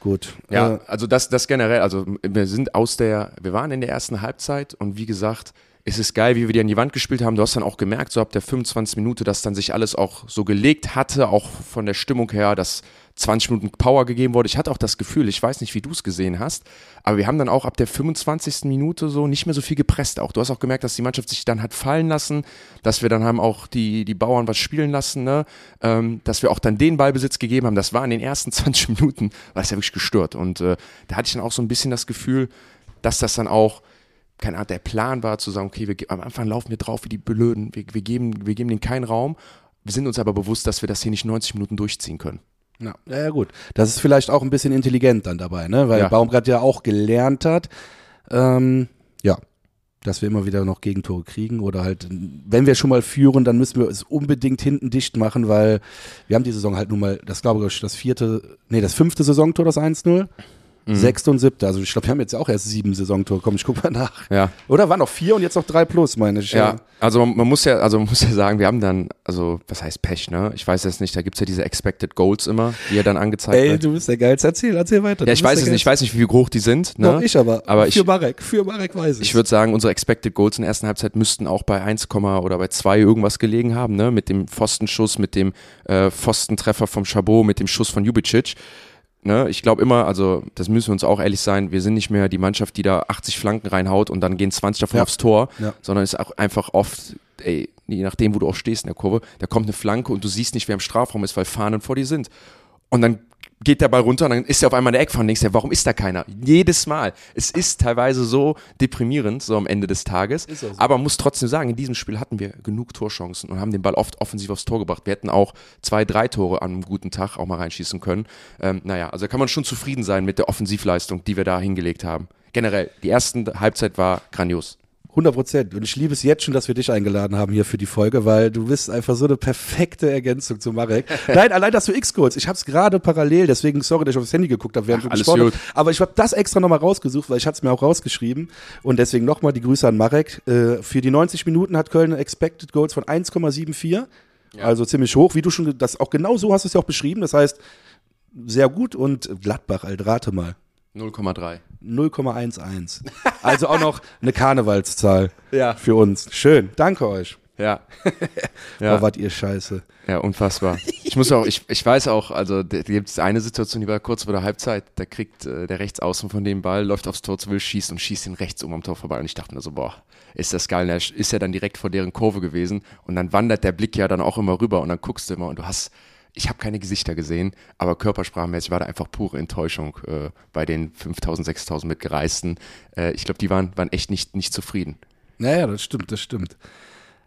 Gut. Ja, äh, also das, das generell, also wir sind aus der, wir waren in der ersten Halbzeit und wie gesagt, es ist geil, wie wir die an die Wand gespielt haben. Du hast dann auch gemerkt, so ab der 25 Minute, dass dann sich alles auch so gelegt hatte, auch von der Stimmung her, dass 20 Minuten Power gegeben wurde. Ich hatte auch das Gefühl, ich weiß nicht, wie du es gesehen hast, aber wir haben dann auch ab der 25. Minute so nicht mehr so viel gepresst auch. Du hast auch gemerkt, dass die Mannschaft sich dann hat fallen lassen, dass wir dann haben auch die, die Bauern was spielen lassen, ne? Ähm, dass wir auch dann den Ballbesitz gegeben haben. Das war in den ersten 20 Minuten, war es ja wirklich gestört. Und äh, da hatte ich dann auch so ein bisschen das Gefühl, dass das dann auch keine Ahnung, der Plan war zu sagen, okay, wir, am Anfang laufen wir drauf wie die Blöden, wir, wir, geben, wir geben denen keinen Raum. Wir sind uns aber bewusst, dass wir das hier nicht 90 Minuten durchziehen können. Ja, ja, ja gut. Das ist vielleicht auch ein bisschen intelligent dann dabei, ne? Weil ja. Baumgart ja auch gelernt hat, ähm, ja, dass wir immer wieder noch Gegentore kriegen oder halt, wenn wir schon mal führen, dann müssen wir es unbedingt hinten dicht machen, weil wir haben die Saison halt nun mal, das glaube ich, das vierte, nee, das fünfte Saisontor, das 1-0. Mhm. Sechste und siebte. Also ich glaube, wir haben jetzt auch erst sieben Saisontore. Komm, ich guck mal nach. Ja. Oder waren noch vier und jetzt noch drei plus, meine ich. Ja, also man, man, muss ja, also man muss ja sagen, wir haben dann, also was heißt Pech, ne? Ich weiß jetzt nicht, da gibt's ja diese Expected Goals immer, die ja dann angezeigt Ey, wird. du bist der Geilste. Erzähl, erzähl weiter. Ja, ich weiß es nicht, ich weiß nicht, wie hoch die sind. Ne? Doch, ich aber. aber für ich, Marek, für Marek weiß ich. Ich würde sagen, unsere Expected Goals in der ersten Halbzeit müssten auch bei 1, oder bei 2 irgendwas gelegen haben, ne? Mit dem Pfostenschuss, mit dem äh, Pfostentreffer vom Chabot, mit dem Schuss von Jubicic ne, ich glaube immer, also das müssen wir uns auch ehrlich sein, wir sind nicht mehr die Mannschaft, die da 80 Flanken reinhaut und dann gehen 20 davon ja. aufs Tor, ja. sondern es ist auch einfach oft, ey, je nachdem, wo du auch stehst in der Kurve, da kommt eine Flanke und du siehst nicht, wer im Strafraum ist, weil Fahnen vor dir sind. Und dann geht der Ball runter und dann ist er auf einmal in der Eckfahne und denkst dir, warum ist da keiner? Jedes Mal. Es ist teilweise so deprimierend, so am Ende des Tages. So. Aber man muss trotzdem sagen, in diesem Spiel hatten wir genug Torchancen und haben den Ball oft offensiv aufs Tor gebracht. Wir hätten auch zwei, drei Tore an einem guten Tag auch mal reinschießen können. Ähm, naja, also kann man schon zufrieden sein mit der Offensivleistung, die wir da hingelegt haben. Generell, die erste Halbzeit war grandios. 100 Prozent. Und ich liebe es jetzt schon, dass wir dich eingeladen haben hier für die Folge, weil du bist einfach so eine perfekte Ergänzung zu Marek. Nein, allein dass du X-Codes. Ich habe es gerade parallel, deswegen sorry, dass ich aufs Handy geguckt habe, während Ach, du gesprochen hast. Aber ich habe das extra nochmal rausgesucht, weil ich hatte es mir auch rausgeschrieben. Und deswegen nochmal die Grüße an Marek. Äh, für die 90 Minuten hat Köln Expected Goals von 1,74. Ja. Also ziemlich hoch, wie du schon, das auch genau so hast du es ja auch beschrieben. Das heißt, sehr gut und Gladbach, halt, rate mal. 0,3. 0,11. Also auch noch eine Karnevalszahl ja. für uns. Schön. Danke euch. Ja. ja. Oh, wart ihr scheiße. Ja, unfassbar. ich muss auch, ich, ich weiß auch, also da gibt es eine Situation, die war kurz vor der Halbzeit, da kriegt äh, der Rechtsaußen von dem Ball, läuft aufs Tor zu will, schießt und schießt ihn rechts um am Tor vorbei. Und ich dachte mir so, boah, ist das geil. Und ist ja dann direkt vor deren Kurve gewesen und dann wandert der Blick ja dann auch immer rüber und dann guckst du immer und du hast, ich habe keine Gesichter gesehen, aber körpersprachmäßig war da einfach pure Enttäuschung äh, bei den 5000, 6000 Mitgereisten. Äh, ich glaube, die waren, waren echt nicht, nicht zufrieden. Naja, das stimmt, das stimmt.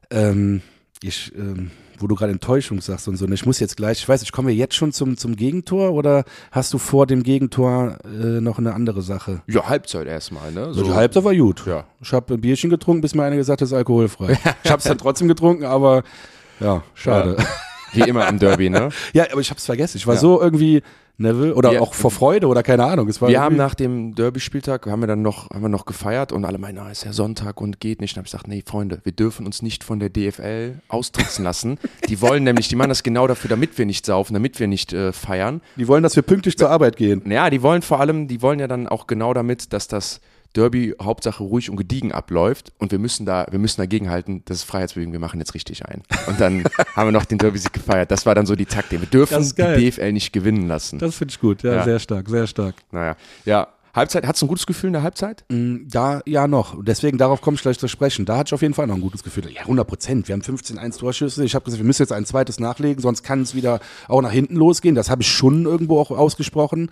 Ähm, ich, ähm, wo du gerade Enttäuschung sagst und so, ne, ich muss jetzt gleich, ich weiß nicht, kommen wir jetzt schon zum, zum Gegentor oder hast du vor dem Gegentor äh, noch eine andere Sache? Ja, Halbzeit erstmal, ne? So. Die Halbzeit war gut. Ja. Ich habe ein Bierchen getrunken, bis mir einer gesagt hat, es ist alkoholfrei. ich habe es dann trotzdem getrunken, aber ja, schade. Ja. Wie immer im Derby, ne? ja, aber ich habe es vergessen. Ich war Ja. so irgendwie Neville oder Ja. auch vor Freude oder keine Ahnung. Es war Wir haben nach dem Derby-Spieltag, haben wir dann noch, haben wir noch gefeiert und alle meinen, ah, ist ja Sonntag und geht nicht. Und habe ich gesagt, nee, Freunde, wir dürfen uns nicht von der DFL austricksen lassen. Die wollen nämlich, die machen das genau dafür, damit wir nicht saufen, damit wir nicht äh, feiern. die wollen, dass wir pünktlich zur Arbeit gehen. Naja, die wollen vor allem, die wollen ja dann auch genau damit, dass das Derby Hauptsache ruhig und gediegen abläuft und wir müssen da, wir müssen dagegen halten, das ist Freiheitsbewegung, wir machen jetzt richtig ein. Und dann haben wir noch den Derby-Sieg gefeiert. Das war dann so die Taktik. Wir dürfen die. DFL nicht gewinnen lassen. Das finde ich gut, ja, Ja. sehr stark, sehr stark. naja, ja. Halbzeit, hast du ein gutes Gefühl in der Halbzeit? Mm, Da ja noch. Deswegen, darauf komme ich gleich zu sprechen. Da hatte ich auf jeden Fall noch ein gutes Gefühl. Ja, 100 Prozent. Wir haben 15-1 Torschüsse. Ich habe gesagt, wir müssen jetzt ein zweites nachlegen, sonst kann es wieder auch nach hinten losgehen. Das habe ich schon irgendwo auch ausgesprochen.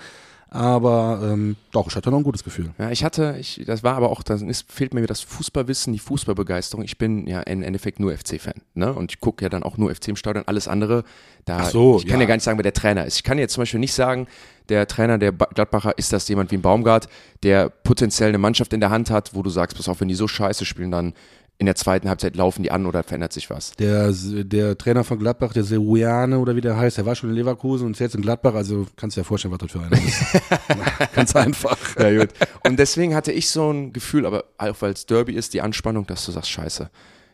Aber ähm, doch, ich hatte noch ein gutes Gefühl. Ja, ich hatte, ich, das war aber auch, da fehlt mir das Fußballwissen, die Fußballbegeisterung. Ich bin ja im Endeffekt nur FC-Fan, ne? Und ich gucke ja dann auch nur FC im Stadion. Alles andere, da, Ach so, ich kann ja. ja. gar nicht sagen, wer der Trainer ist. Ich kann jetzt zum Beispiel nicht sagen, der Trainer der Ba- Gladbacher ist das jemand wie ein Baumgart, der potenziell eine Mannschaft in der Hand hat, wo du sagst, pass auf, wenn die so scheiße spielen, dann in der zweiten Halbzeit laufen die an oder verändert sich was. Der, der Trainer von Gladbach, der Seruane oder wie der heißt, der war schon in Leverkusen und ist jetzt in Gladbach. Also kannst du dir ja vorstellen, was das für einer ist. Ganz einfach. Ja, gut. Und deswegen hatte ich so ein Gefühl, aber auch weil es Derby ist, die Anspannung, dass du sagst, scheiße,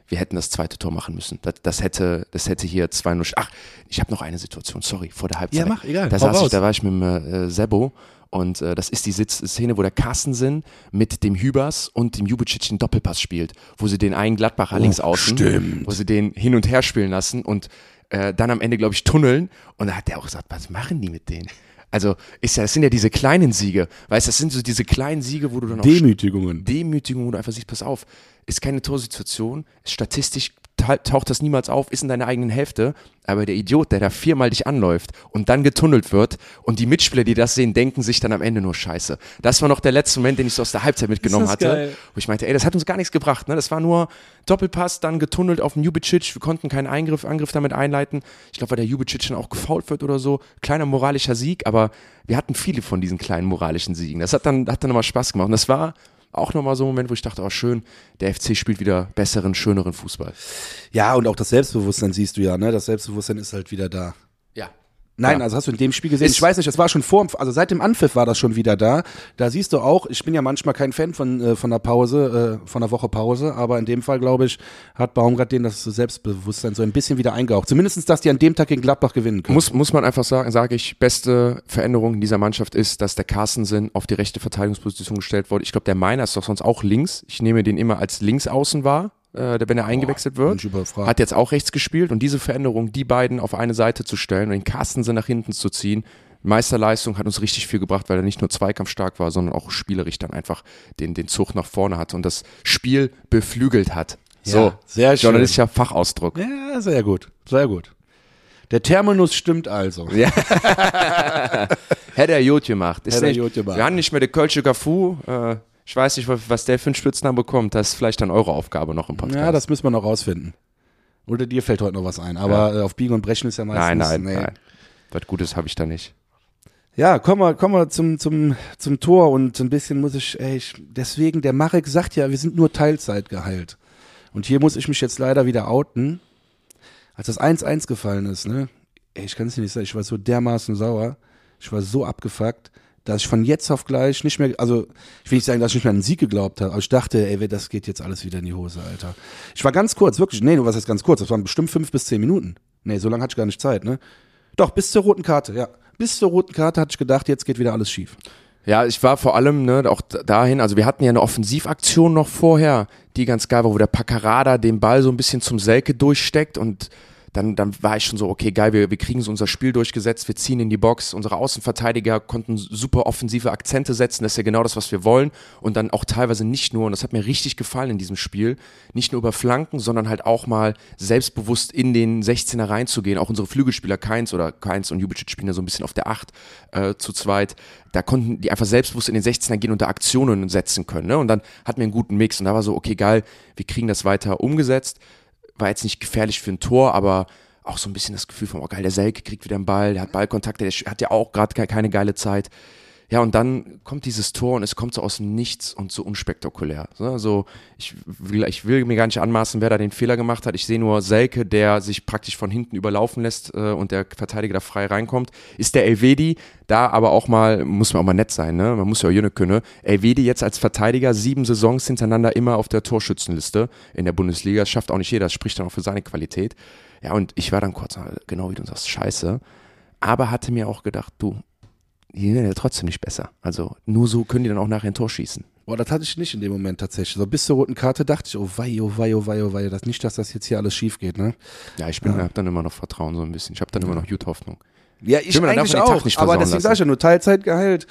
wir hätten das zweite Tor machen müssen. Das, das hätte, das hätte hier 2-0. Ach, ich habe noch eine Situation, sorry, vor der Halbzeit. Ja, mach, egal. Da saß ich, da war ich mit dem äh, Sebo und äh, das ist die Sitz Szene, wo der Carstensen mit dem Hübers und dem Jubicic den Doppelpass spielt, wo sie den einen Gladbacher links außen, stimmt. wo sie den hin und her spielen lassen und äh, dann am Ende, glaube ich, tunneln. Und da hat der auch gesagt, was machen die mit denen? Also, ist ja, das sind ja diese kleinen Siege. Weißt du, das sind so diese kleinen Siege, wo du dann auch Demütigungen. Demütigung, wo du einfach siehst, pass auf, ist keine Torsituation, ist statistisch ta- taucht das niemals auf, ist in deiner eigenen Hälfte, aber der Idiot, der da viermal dich anläuft und dann getunnelt wird und die Mitspieler, die das sehen, denken sich dann am Ende nur Scheiße. Das war noch der letzte Moment, den ich so aus der Halbzeit mitgenommen hatte, geil. wo ich meinte, ey, das hat uns gar nichts gebracht, ne? Das war nur Doppelpass, dann getunnelt auf den Jubicic, wir konnten keinen Eingriff, Angriff damit einleiten. Ich glaube, weil der Jubicic dann auch gefault wird oder so. Kleiner moralischer Sieg, aber wir hatten viele von diesen kleinen moralischen Siegen. Das hat dann, hat dann nochmal Spaß gemacht. Und das war auch nochmal so ein Moment, wo ich dachte, oh schön, der FC spielt wieder besseren, schöneren Fußball. Ja, und auch das Selbstbewusstsein siehst du ja, ne? Das Selbstbewusstsein ist halt wieder da. Nein, Ja. also hast du in dem Spiel gesehen, Ist- ich weiß nicht, das war schon vor, also seit dem Anpfiff war das schon wieder da. Da siehst du auch, ich bin ja manchmal kein Fan von, äh, von der Pause, äh, von der Woche Pause, aber in dem Fall, glaube ich, hat Baumgart denen das Selbstbewusstsein so ein bisschen wieder eingehaucht. Zumindest, dass die an dem Tag gegen Gladbach gewinnen können. Muss, muss man einfach sagen, sage ich, beste Veränderung in dieser Mannschaft ist, dass der Carstensen auf die rechte Verteidigungsposition gestellt wurde. Ich glaube, der Meiner ist doch sonst auch links. Ich nehme den immer als Linksaußen wahr, äh, der- wenn er eingewechselt bin wird. Hat jetzt auch rechts gespielt und diese Veränderung, die beiden auf eine Seite zu stellen und den Carstensen nach hinten zu ziehen, Meisterleistung hat uns richtig viel gebracht, weil er nicht nur zweikampfstark war, sondern auch spielerisch dann einfach den, den Zug nach vorne hatte und das Spiel beflügelt hat. So, Ja, sehr schön. journalistischer Fachausdruck. Ja, sehr gut, sehr gut. Der Terminus stimmt also. Ja. Hätte er gut gemacht. Ist Hätte er nicht, gut gemacht. Wir haben nicht mehr den Kölsche Gafu. Äh, ich weiß nicht, was der für einen Spitznamen bekommt. Das ist vielleicht dann eure Aufgabe noch im Podcast. Ja, das müssen wir noch rausfinden. Oder dir fällt heute noch was ein. Aber äh, auf Biegen und Brechen ist ja meistens. nein, nein, nee. nein. Was Gutes habe ich da nicht. Ja, kommen wir, kommen wir zum, zum, zum Tor und ein bisschen muss ich, ey, ich, deswegen, der Marek sagt ja, wir sind nur Teilzeit geheilt. Und hier muss ich mich jetzt leider wieder outen. Als das 1-1 gefallen ist, ne, ey, ich kann es dir nicht sagen, ich war so dermaßen sauer, ich war so abgefuckt, dass ich von jetzt auf gleich nicht mehr, also ich will nicht sagen, dass ich nicht mehr an den Sieg geglaubt habe, aber ich dachte, ey, das geht jetzt alles wieder in die Hose, Alter. Ich war ganz kurz, wirklich, nee, du warst jetzt ganz kurz, das waren bestimmt fünf bis zehn Minuten. Nee, so lange hatte ich gar nicht Zeit, ne? Doch, bis zur roten Karte, ja. Bis zur roten Karte hatte ich gedacht, jetzt geht wieder alles schief. Ja, ich war vor allem ne, auch dahin, also wir hatten ja eine Offensivaktion noch vorher, die ganz geil war, wo der Paccarada den Ball so ein bisschen zum Selke durchsteckt und dann, dann war ich schon so, okay, geil, wir, wir kriegen so unser Spiel durchgesetzt, wir ziehen in die Box, unsere Außenverteidiger konnten super offensive Akzente setzen, das ist ja genau das, was wir wollen. Und dann auch teilweise nicht nur, und das hat mir richtig gefallen in diesem Spiel, nicht nur über Flanken, sondern halt auch mal selbstbewusst in den 16er reinzugehen, auch unsere Flügelspieler Keins oder Keins und Jubicic spielen ja so ein bisschen auf der 8 äh, zu zweit, da konnten die einfach selbstbewusst in den 16er gehen und da Aktionen setzen können, ne? und dann hatten wir einen guten Mix und da war so, okay, geil, wir kriegen das weiter umgesetzt, war jetzt nicht gefährlich für ein Tor, aber auch so ein bisschen das Gefühl von, oh geil, der Selke kriegt wieder einen Ball, der hat Ballkontakte, der hat ja auch gerade keine geile Zeit. Ja, und dann kommt dieses Tor und es kommt so aus dem Nichts und so unspektakulär. Also ich will, ich will mir gar nicht anmaßen, wer da den Fehler gemacht hat. Ich sehe nur Selke, der sich praktisch von hinten überlaufen lässt äh, und der Verteidiger da frei reinkommt. Ist der Elvedi da aber auch mal, muss man auch mal nett sein, ne? Man muss ja auch Jüne können. Elvedi jetzt als Verteidiger sieben Saisons hintereinander immer auf der Torschützenliste in der Bundesliga. Das schafft auch nicht jeder, das spricht dann auch für seine Qualität. Ja, und ich war dann kurz, genau wie du sagst, scheiße. Aber hatte mir auch gedacht, du, die werden ja trotzdem nicht besser. Also nur so können die dann auch nachher ein Tor schießen. Boah, das hatte ich nicht in dem Moment tatsächlich. So bis zur roten Karte dachte ich, oh wei, oh wei, oh wei, oh wei, das nicht, dass das jetzt hier alles schief geht, ne? Ja, ich bin, ja. hab dann immer noch Vertrauen so ein bisschen. Ich habe dann ja. immer noch gute Hoffnung. Ja, ich, ich eigentlich auch, aber deswegen sage ich ja nur Teilzeit geheilt.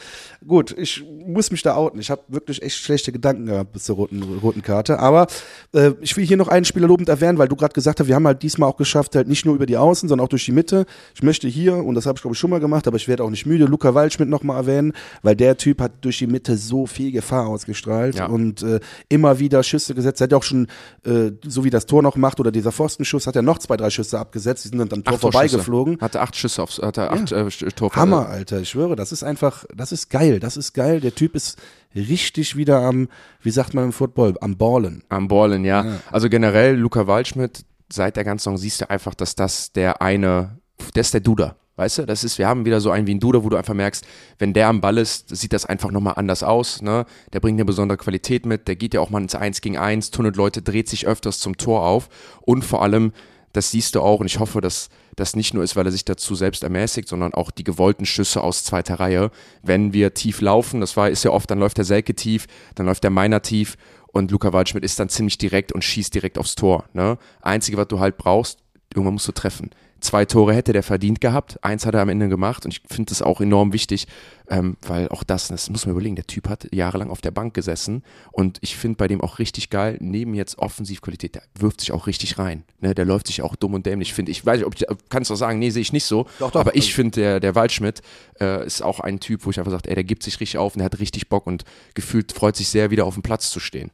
Gut, ich muss mich da outen. Ich habe wirklich echt schlechte Gedanken gehabt bis zur roten, roten Karte. Aber äh, ich will hier noch einen Spieler lobend erwähnen, weil du gerade gesagt hast, wir haben halt diesmal auch geschafft, halt nicht nur über die Außen, sondern auch durch die Mitte. Ich möchte hier, und das habe ich glaube ich schon mal gemacht, aber ich werde auch nicht müde, Luca Waldschmidt nochmal erwähnen, weil der Typ hat durch die Mitte so viel Gefahr ausgestrahlt ja. und äh, immer wieder Schüsse gesetzt. Er hat ja auch schon, äh, so wie das Tor noch macht oder dieser Pfostenschuss, hat er noch zwei, drei Schüsse abgesetzt. Die sind dann am Tor vorbeigeflogen. Hatte acht Schüsse aufs, hatte er acht ja. äh, Tor Hammer, Alter. Ich schwöre, das ist einfach, das ist geil. Das ist geil. Der Typ ist richtig wieder am, wie sagt man im Football, am Ballen. Am Ballen, ja. ja. Also generell, Luca Waldschmidt, seit der ganzen Saison siehst du einfach, dass das der eine, der ist der Duda. Weißt du, das ist, wir haben wieder so einen wie ein Duda, wo du einfach merkst, wenn der am Ball ist, sieht das einfach nochmal anders aus. Ne? Der bringt eine besondere Qualität mit, der geht ja auch mal ins Eins gegen Eins, tunnelt Leute, dreht sich öfters zum Tor auf und vor allem das siehst du auch und ich hoffe, dass das nicht nur ist, weil er sich dazu selbst ermäßigt, sondern auch die gewollten Schüsse aus zweiter Reihe. Wenn wir tief laufen, das war, ist ja oft, dann läuft der Selke tief, dann läuft der Meiner tief und Luca Waldschmidt ist dann ziemlich direkt und schießt direkt aufs Tor. Ne? Einzige, was du halt brauchst, irgendwann musst du treffen. Zwei Tore hätte der verdient gehabt, eins hat er am Ende gemacht und ich finde das auch enorm wichtig, ähm, weil auch das, das muss man überlegen, der Typ hat jahrelang auf der Bank gesessen und ich finde bei dem auch richtig geil, neben jetzt Offensivqualität, der wirft sich auch richtig rein. Ne? Der läuft sich auch dumm und dämlich, finde ich. Weiß nicht, ob ich, kannst du auch sagen, nee, sehe ich nicht so, doch, doch, aber ich finde, der, der Waldschmidt äh, ist auch ein Typ, wo ich einfach sage, ey, der gibt sich richtig auf und der hat richtig Bock und gefühlt freut sich sehr, wieder auf dem Platz zu stehen.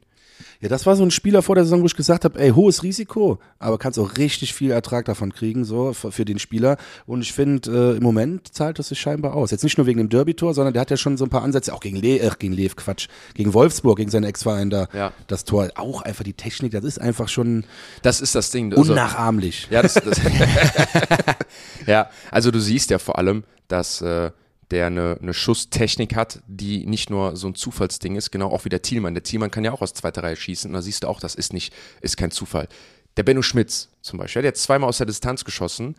Ja, das war so ein Spieler vor der Saison, wo ich gesagt habe, ey, hohes Risiko, aber kannst auch richtig viel Ertrag davon kriegen, so für, für den Spieler. Und ich finde, äh, im Moment zahlt das sich scheinbar aus. Jetzt nicht nur wegen dem Derby-Tor, sondern der hat ja schon so ein paar Ansätze, auch gegen Le äh, gegen Lev, Quatsch, gegen Wolfsburg, gegen seinen Ex-Verein da. Ja. Das Tor, auch einfach die Technik, das ist einfach schon. Das ist das Ding. Also, unnachahmlich. Ja, das, das ja, also du siehst ja vor allem, dass äh, der eine, eine Schusstechnik hat, die nicht nur so ein Zufallsding ist, genau auch wie der Thielmann. Der Thielmann kann ja auch aus zweiter Reihe schießen und da siehst du auch, das ist nicht, ist kein Zufall. Der Benno Schmitz zum Beispiel, der hat jetzt zweimal aus der Distanz geschossen.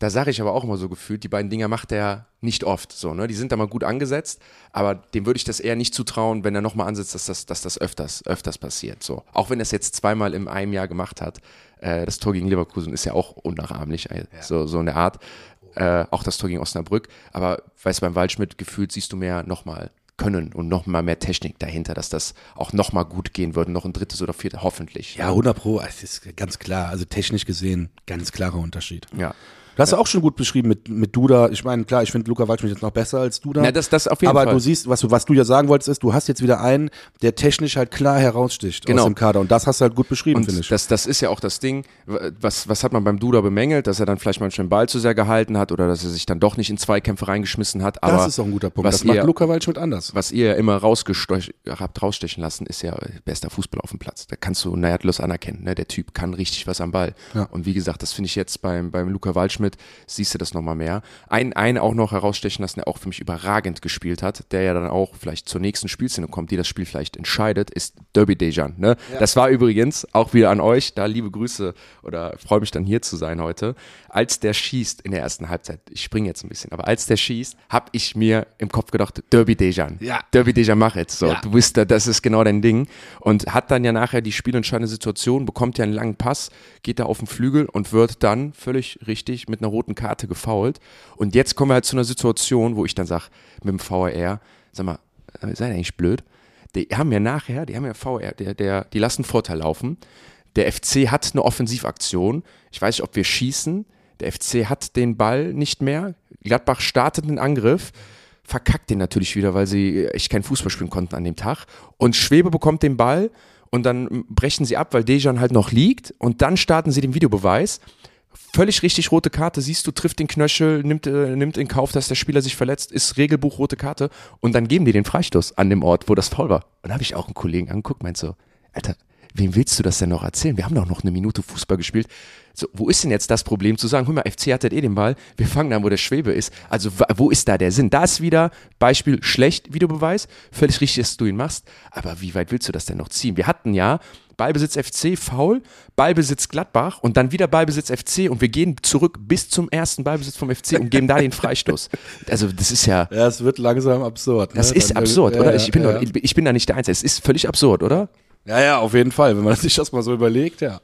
Da sage ich aber auch immer so gefühlt, die beiden Dinger macht er nicht oft so, ne? Die sind da mal gut angesetzt, aber dem würde ich das eher nicht zutrauen, wenn er nochmal ansetzt, dass das, dass das öfters, öfters passiert. So. Auch wenn er es jetzt zweimal in einem Jahr gemacht hat. Äh, das Tor gegen Leverkusen ist ja auch unnachahmlich, äh, ja. so, so in der Art äh, auch das Tor gegen Osnabrück. Aber weißt du, beim Waldschmidt gefühlt siehst du mehr nochmal können und nochmal mehr Technik dahinter, dass das auch nochmal gut gehen würde, noch ein drittes oder viertes, hoffentlich. Ja, 100 Pro, es ist ganz klar, also technisch gesehen, ganz klarer Unterschied. Ja. Du hast ja. auch schon gut beschrieben mit, mit Duda. Ich meine, klar, ich finde Luca Waldschmidt jetzt noch besser als Duda. Ja, das, das auf jeden aber Fall. du siehst, was du, was du ja sagen wolltest, ist, du hast jetzt wieder einen, der technisch halt klar heraussticht genau. aus dem Kader. Und das hast du halt gut beschrieben, finde ich. Das, das ist ja auch das Ding. Was, was hat man beim Duda bemängelt? Dass er dann vielleicht manchmal den Ball zu sehr gehalten hat oder dass er sich dann doch nicht in Zweikämpfe reingeschmissen hat. Aber das ist auch ein guter Punkt. Das macht ihr, Luca Waldschmidt anders. Was ihr ja immer habt rausstechen lassen, ist ja bester Fußball auf dem Platz. Da kannst du naja, anerkennen. Ne? Der Typ kann richtig was am Ball. Ja. Und wie gesagt, das finde ich jetzt beim, beim Luca Waldschmidt Goldschmidt siehst du das nochmal mehr. Ein, einen auch noch herausstechen lassen, der auch für mich überragend gespielt hat, der ja dann auch vielleicht zur nächsten Spielszene kommt, die das Spiel vielleicht entscheidet, ist Derby Dejan. Ne? Ja. Das war übrigens auch wieder an euch, da liebe Grüße oder freue mich dann hier zu sein heute. Als der schießt in der ersten Halbzeit, ich springe jetzt ein bisschen, aber als der schießt, habe ich mir im Kopf gedacht, Derby Dejan. Ja. Derby Dejan, mach jetzt so. Ja. Du bist da, das ist genau dein Ding. Und hat dann ja nachher die spielentscheidende Situation, bekommt ja einen langen Pass, geht da auf den Flügel und wird dann völlig richtig mit einer roten Karte gefoult. Und jetzt kommen wir halt zu einer Situation, wo ich dann sage, mit dem VR, sag mal, äh, seid ihr eigentlich blöd? Die haben ja nachher, die haben ja VR, der, der, die lassen Vorteil laufen. Der FC hat eine Offensivaktion. Ich weiß nicht, ob wir schießen. Der FC hat den Ball nicht mehr. Gladbach startet den Angriff verkackt den natürlich wieder, weil sie echt kein Fußball spielen konnten an dem Tag. Und Schwebe bekommt den Ball und dann brechen sie ab, weil Dejan halt noch liegt und dann starten sie den Videobeweis. Völlig richtig rote Karte, siehst du, trifft den Knöchel, nimmt, äh, nimmt in Kauf, dass der Spieler sich verletzt, ist Regelbuch rote Karte und dann geben die den Freistoß an dem Ort, wo das faul war. Und da habe ich auch einen Kollegen angeguckt, meint so, Alter, wem willst du das denn noch erzählen? Wir haben doch noch eine Minute Fußball gespielt. So, wo ist denn jetzt das Problem zu sagen, guck mal, FC hat eh den Ball, wir fangen an, wo der Schwebe ist. Also wo ist da der Sinn? Da ist wieder Beispiel schlecht Videobeweis, völlig richtig, dass du ihn machst, aber wie weit willst du das denn noch ziehen? Wir hatten ja Ballbesitz FC, Foul, Ballbesitz Gladbach und dann wieder Ballbesitz FC und wir gehen zurück bis zum ersten Ballbesitz vom FC und geben da den Freistoß. Also das ist ja... Ja, es wird langsam absurd. Ne? Das ist dann, absurd, oder? ich, bin ja. doch, ich bin da nicht der Einzige. Es ist völlig absurd, oder? Ja, ja, auf jeden Fall. Wenn man sich das mal so überlegt, ja.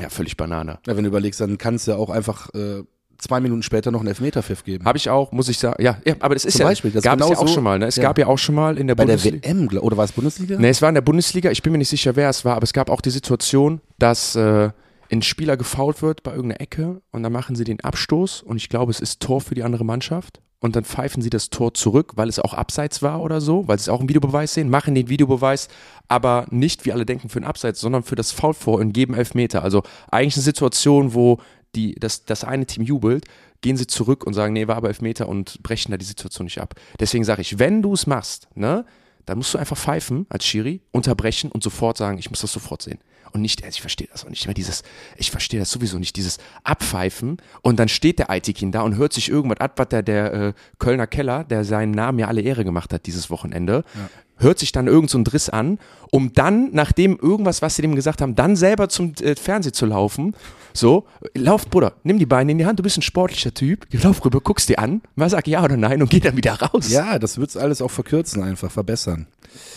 Ja, völlig Banane. Ja, wenn du überlegst, dann kannst du ja auch einfach äh, zwei Minuten später noch einen Elfmeterpfiff geben. Habe ich auch, muss ich sagen. Ja, ja aber das ist Zum ja, Beispiel, das gab genau es ja auch so, schon mal. Ne? Es ja. gab ja auch schon mal in der Bei Bundesliga. der WM, oder war es Bundesliga? Nee, es war in der Bundesliga. Ich bin mir nicht sicher, wer es war, aber es gab auch die Situation, dass äh, ein Spieler gefault wird bei irgendeiner Ecke und dann machen sie den Abstoß und ich glaube, es ist Tor für die andere Mannschaft und dann pfeifen sie das Tor zurück, weil es auch abseits war oder so, weil sie auch einen Videobeweis sehen, machen den Videobeweis, aber nicht, wie alle denken, für den Abseits, sondern für das Foul vor und geben Elfmeter. Also eigentlich eine Situation, wo die, das, das eine Team jubelt, gehen sie zurück und sagen, nee, war aber Elfmeter und brechen da die Situation nicht ab. Deswegen sage ich, wenn du es machst, ne, dann musst du einfach pfeifen als Schiri, unterbrechen und sofort sagen, ich muss das sofort sehen und nicht, also ich verstehe das auch nicht mehr, dieses, ich verstehe das sowieso nicht, dieses Abpfeifen und dann steht der Aitikin da und hört sich irgendwas ab, was der, der äh, Kölner Keller, der seinen Namen ja alle Ehre gemacht hat dieses Wochenende, ja. Hört sich dann irgend so ein Driss an, um dann, nachdem irgendwas, was sie dem gesagt haben, dann selber zum äh, Fernsehen zu laufen, so, lauf, Bruder, nimm die Beine in die Hand, du bist ein sportlicher Typ, lauf rüber, guckst dir an, mal sag ja oder nein und geh dann wieder raus. Ja, das wird's alles auch verkürzen, einfach verbessern.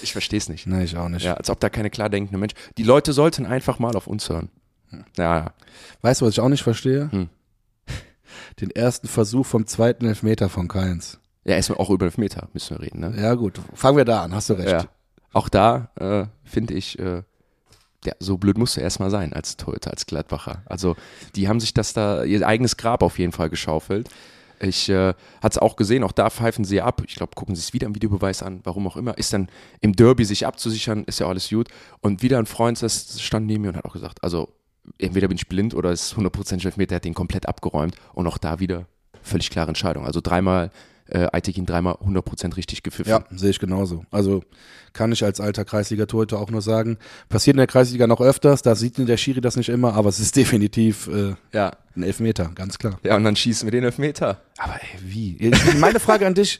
Ich verstehe es nicht. Nein, ich auch nicht. Ja, als ob da keine klar denkende Mensch. Die Leute sollten einfach mal auf uns hören. Hm. Ja. Weißt du, was ich auch nicht verstehe? Hm. Den ersten Versuch vom zweiten Elfmeter von Keins. Ja, erstmal auch über Elfmeter müssen wir reden, ne? Ja, gut. Fangen wir da an, hast du recht. Ja. Auch da äh, finde ich, äh, ja, so blöd musst du erstmal sein als Torhüter, als Gladbacher. Also, die haben sich das da, ihr eigenes Grab auf jeden Fall geschaufelt. Ich äh, hatte es auch gesehen, auch da pfeifen sie ab. Ich glaube, gucken sie es wieder im Videobeweis an, warum auch immer. Ist dann im Derby sich abzusichern, ist ja alles gut. Und wieder ein Freund, das stand neben mir und hat auch gesagt, also entweder bin ich blind oder es ist 100% Elfmeter, der hat den komplett abgeräumt. Und auch da wieder völlig klare Entscheidung. Also dreimal äh, Aitekin dreimal 100% richtig gepfiffen. Ja, sehe ich genauso. Also kann ich als alter Kreisliga-Torhüter auch nur sagen, passiert in der Kreisliga noch öfters, da sieht der Schiri das nicht immer, aber es ist definitiv äh, ja. ein Elfmeter, ganz klar. Ja, und dann schießen wir den Elfmeter. Aber ey, wie? Meine Frage an dich,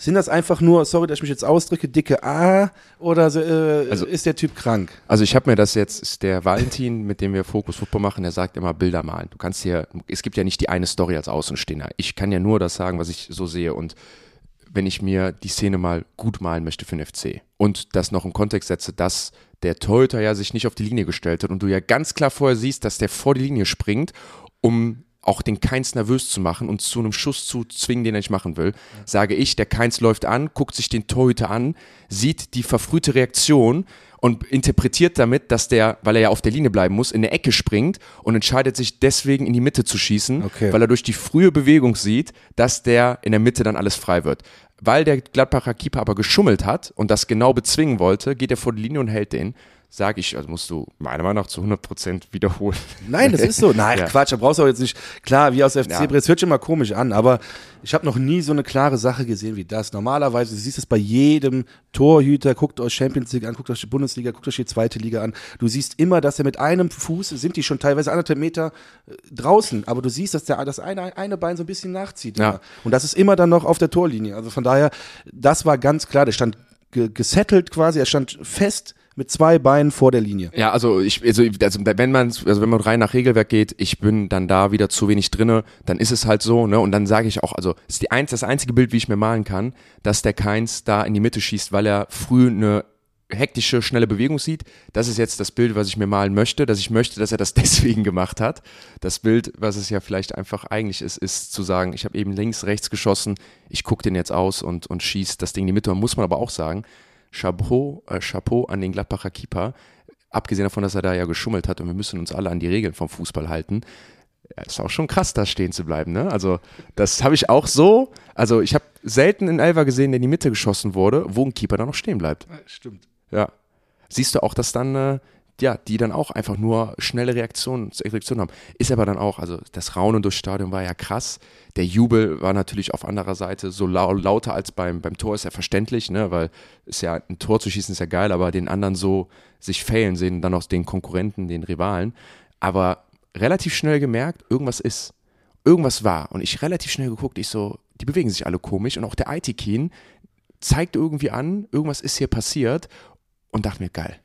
sind das einfach nur, sorry, dass ich mich jetzt ausdrücke, dicke A oder äh, also, ist der Typ krank? Also ich habe mir das jetzt, ist der Valentin, mit dem wir Fokus Football machen, der sagt immer Bilder malen. Du kannst hier, es gibt ja nicht die eine Story als Außenstehender. Ich kann ja nur das sagen, was ich so sehe und wenn ich mir die Szene mal gut malen möchte für den FC und das noch im Kontext setze, dass der Torhüter ja sich nicht auf die Linie gestellt hat und du ja ganz klar vorher siehst, dass der vor die Linie springt, um auch den Keins nervös zu machen und zu einem Schuss zu zwingen, den er nicht machen will, sage ich, der Keins läuft an, guckt sich den Torhüter an, sieht die verfrühte Reaktion und interpretiert damit, dass der, weil er ja auf der Linie bleiben muss, in der Ecke springt und entscheidet sich deswegen in die Mitte zu schießen, okay. weil er durch die frühe Bewegung sieht, dass der in der Mitte dann alles frei wird. Weil der Gladbacher Keeper aber geschummelt hat und das genau bezwingen wollte, geht er vor die Linie und hält den. Sage ich, also musst du meiner Meinung nach zu 100% wiederholen. Nein, das ist so. Nein, ja. Quatsch, da brauchst du auch jetzt nicht. Klar, wie aus FC ja. Brest, hört schon mal komisch an, aber ich habe noch nie so eine klare Sache gesehen wie das. Normalerweise, du siehst es bei jedem Torhüter, guckt euch Champions League an, guckt euch die Bundesliga, guckt euch die zweite Liga an. Du siehst immer, dass er mit einem Fuß, sind die schon teilweise anderthalb Meter äh, draußen, aber du siehst, dass der das eine, eine Bein so ein bisschen nachzieht. Ja. Und das ist immer dann noch auf der Torlinie. Also von daher, das war ganz klar, der stand gesettelt quasi, er stand fest mit zwei Beinen vor der Linie. Ja, also ich, also, also wenn man, also wenn man rein nach Regelwerk geht, ich bin dann da wieder zu wenig drinne, dann ist es halt so, ne? Und dann sage ich auch, also ist die eins, das einzige Bild, wie ich mir malen kann, dass der Keins da in die Mitte schießt, weil er früh eine hektische, schnelle Bewegung sieht. Das ist jetzt das Bild, was ich mir malen möchte, dass ich möchte, dass er das deswegen gemacht hat. Das Bild, was es ja vielleicht einfach eigentlich ist, ist zu sagen, ich habe eben links, rechts geschossen, ich gucke den jetzt aus und, und schieße das Ding in die Mitte. Man muss man aber auch sagen, Chapeau, äh, Chapeau an den Gladbacher Keeper. Abgesehen davon, dass er da ja geschummelt hat und wir müssen uns alle an die Regeln vom Fußball halten. Ja, ist auch schon krass, da stehen zu bleiben. Ne? Also, das habe ich auch so. Also, ich habe selten einen Elfer gesehen, der in die Mitte geschossen wurde, wo ein Keeper da noch stehen bleibt. Stimmt. Ja. Siehst du auch, dass dann äh, ja, die dann auch einfach nur schnelle Reaktionen, Reaktionen haben. Ist aber dann auch, also das Raunen durchs Stadion war ja krass. Der Jubel war natürlich auf anderer Seite so lau lauter als beim, beim Tor, ist ja verständlich, ne, weil ist ja ein Tor zu schießen ist ja geil, aber den anderen so sich failen sehen, dann auch den Konkurrenten, den Rivalen. Aber relativ schnell gemerkt, irgendwas ist. Irgendwas war. Und ich relativ schnell geguckt, ich so, die bewegen sich alle komisch und auch der IT-Keen zeigt irgendwie an, irgendwas ist hier passiert und dachte mir, geil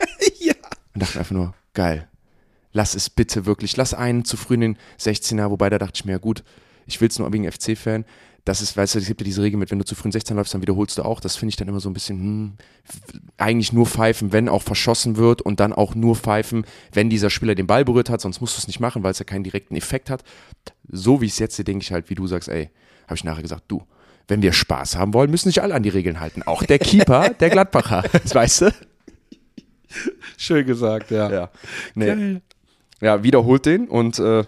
ja. Und dachte einfach nur, geil. Lass es bitte wirklich, lass einen zu früh in den 16er, wobei da dachte ich mir, ja gut, ich will es nur wegen FC-Fan. Das ist, weißt du, es gibt ja diese Regel mit, wenn du zu früh in 16 läufst, dann wiederholst du auch. Das finde ich dann immer so ein bisschen, hm, eigentlich nur pfeifen, wenn auch verschossen wird und dann auch nur pfeifen, wenn dieser Spieler den Ball berührt hat, sonst musst du es nicht machen, weil es ja keinen direkten Effekt hat. So wie es jetzt sehe, denke ich halt, wie du sagst, ey, habe ich nachher gesagt, du, wenn wir Spaß haben wollen, müssen sich alle an die Regeln halten. Auch der Keeper, der Gladbacher, weißt du? Schön gesagt, ja. Ja, nee. ja wiederholt den und äh,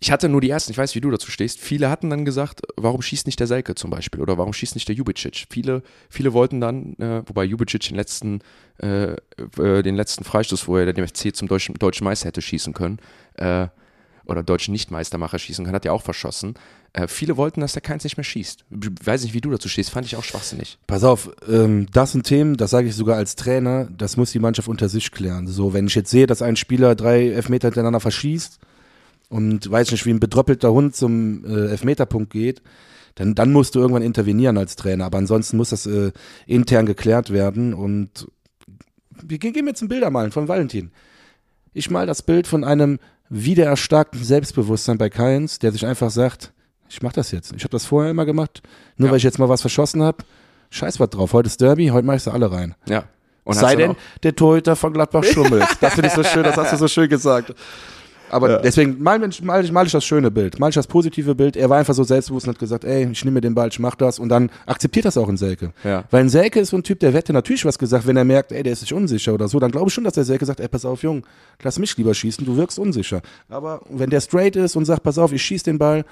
ich hatte nur die ersten, ich weiß, wie du dazu stehst. Viele hatten dann gesagt, warum schießt nicht der Selke zum Beispiel oder warum schießt nicht der Jubicic? Viele, viele wollten dann, äh, wobei Jubicic den letzten, äh, äh, den letzten Freistoß, wo er den FC zum deutschen, deutschen Meister hätte schießen können, äh, oder deutschen Nichtmeistermacher schießen können, hat er auch verschossen. Äh, viele wollten, dass der Keins nicht mehr schießt. Weiß nicht, wie du dazu stehst, fand ich auch schwachsinnig. Pass auf, ähm, das sind Themen, das sage ich sogar als Trainer, das muss die Mannschaft unter sich klären. So, wenn ich jetzt sehe, dass ein Spieler drei Elfmeter hintereinander verschießt und weiß nicht, wie ein bedröppelter Hund zum äh, Elfmeterpunkt geht, dann, dann musst du irgendwann intervenieren als Trainer. Aber ansonsten muss das äh, intern geklärt werden. Und wir gehen jetzt ein Bilder malen von Valentin. Ich mal das Bild von einem wiedererstarkten Selbstbewusstsein bei Keins, der sich einfach sagt, ich mach das jetzt. Ich habe das vorher immer gemacht, nur ja. weil ich jetzt mal was verschossen habe. Scheiß was drauf. Heute ist Derby, heute mache ich sie alle rein. Ja. Und Sei denn, der Torhüter von Gladbach schummelt. das finde ich so schön, das hast du so schön gesagt. Aber ja. deswegen mal, mal, mal ich das schöne Bild, mal ich das positive Bild. Er war einfach so selbstbewusst und hat gesagt, ey, ich nehme mir den Ball, ich mach das und dann akzeptiert das auch in Selke. Ja. Weil ein Selke ist so ein Typ, der hätte natürlich was gesagt, wenn er merkt, ey, der ist sich unsicher oder so, dann glaube ich schon, dass der Selke sagt, ey, pass auf, Jung, lass mich lieber schießen, du wirkst unsicher. Aber wenn der straight ist und sagt, pass auf, ich schieß den Ball,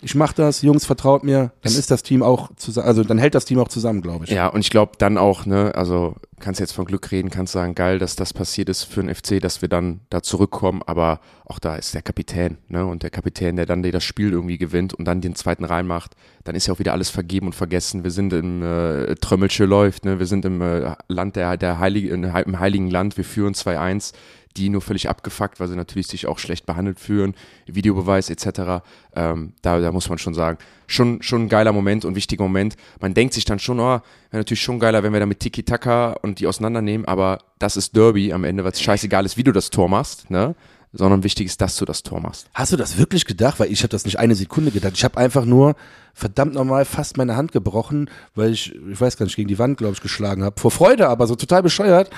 ich mache das, Jungs, vertraut mir, dann ist das Team auch zusammen, also dann hält das Team auch zusammen, glaube ich. Ja, und ich glaube dann auch, ne, also kannst jetzt von Glück reden, kannst sagen, geil, dass das passiert ist für den FC, dass wir dann da zurückkommen, aber auch da ist der Kapitän, ne, und der Kapitän, der dann das Spiel irgendwie gewinnt und dann den zweiten reinmacht, dann ist ja auch wieder alles vergeben und vergessen. Wir sind im äh, Trömmelsche läuft, ne, wir sind im äh, Land der, der Heilige, im Heiligen Land, wir führen 2-1 die nur völlig abgefuckt, weil sie natürlich sich auch schlecht behandelt fühlen, Videobeweis etc. Ähm, da, da muss man schon sagen, schon, schon ein geiler Moment und wichtiger Moment. Man denkt sich dann schon, oh, wäre natürlich schon geiler, wenn wir da mit Tiki-Taka und die auseinandernehmen, aber das ist Derby am Ende, weil es scheißegal ist, wie du das Tor machst, ne? sondern wichtig ist, dass du das Tor machst. Hast du das wirklich gedacht? Weil ich habe das nicht eine Sekunde gedacht. Ich habe einfach nur verdammt nochmal fast meine Hand gebrochen, weil ich, ich weiß gar nicht, gegen die Wand, glaube ich, geschlagen habe. Vor Freude aber, so total bescheuert.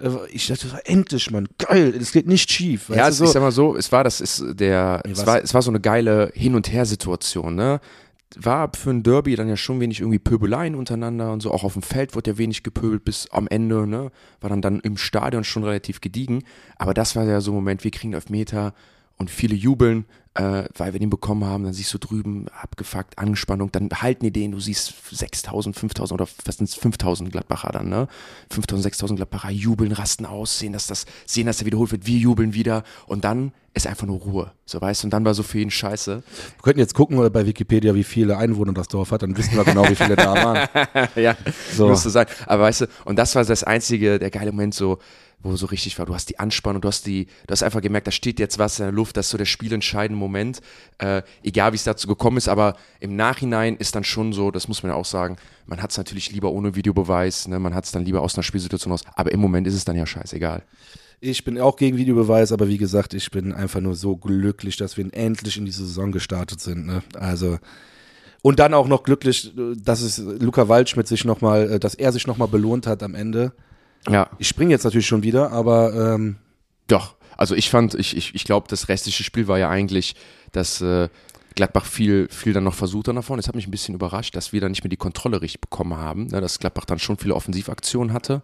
Äh, ich dachte, endlich, Mann, geil, es geht nicht schief. Ja, also, so. ich sag mal so, es war, das ist der, nee, es, war, es war so eine geile Hin- und Her-Situation, ne? War für ein Derby dann ja schon wenig irgendwie Pöbeleien untereinander und so. Auch auf dem Feld wurde ja wenig gepöbelt bis am Ende, ne? War dann dann im Stadion schon relativ gediegen. Aber das war ja so ein Moment, wir kriegen Meter und viele jubeln, äh, weil wir den bekommen haben. Dann siehst du drüben abgefuckt, Anspannung, dann halten die den, du siehst 6000, 5000 oder was sind 5000 Gladbacher dann, ne? 5000, 6000 Gladbacher jubeln, rasten aus, sehen, dass das, sehen, dass der wiederholt wird, wir jubeln wieder und dann ist einfach nur Ruhe, so weißt du, und dann war so für ihn scheiße. Wir könnten jetzt gucken bei Wikipedia, wie viele Einwohner das Dorf hat, dann wissen wir genau, wie viele da waren. ja, So. müsste sein. Aber weißt du, und das war das einzige, der geile Moment so, wo so richtig war. Du hast die Anspannung, du hast die, du hast einfach gemerkt, da steht jetzt was in der Luft, das ist so der spielentscheidende Moment. Äh, egal wie es dazu gekommen ist, aber im Nachhinein ist dann schon so, das muss man ja auch sagen, man hat es natürlich lieber ohne Videobeweis, ne? man hat es dann lieber aus einer Spielsituation aus, aber im Moment ist es dann ja scheißegal. Ich bin auch gegen Videobeweis, aber wie gesagt, ich bin einfach nur so glücklich, dass wir endlich in diese Saison gestartet sind. Ne? Also und dann auch noch glücklich, dass es Luca Waldschmidt sich noch mal, dass er sich noch mal belohnt hat am Ende. Ja, Ich springe jetzt natürlich schon wieder, aber ähm, Doch, also ich fand, ich, ich, ich glaube, das restliche Spiel war ja eigentlich, dass äh, Gladbach viel, viel dann noch versucht hat nach vorne. Das hat mich ein bisschen überrascht, dass wir dann nicht mehr die Kontrolle richtig bekommen haben, ne, dass Gladbach dann schon viele Offensivaktionen hatte.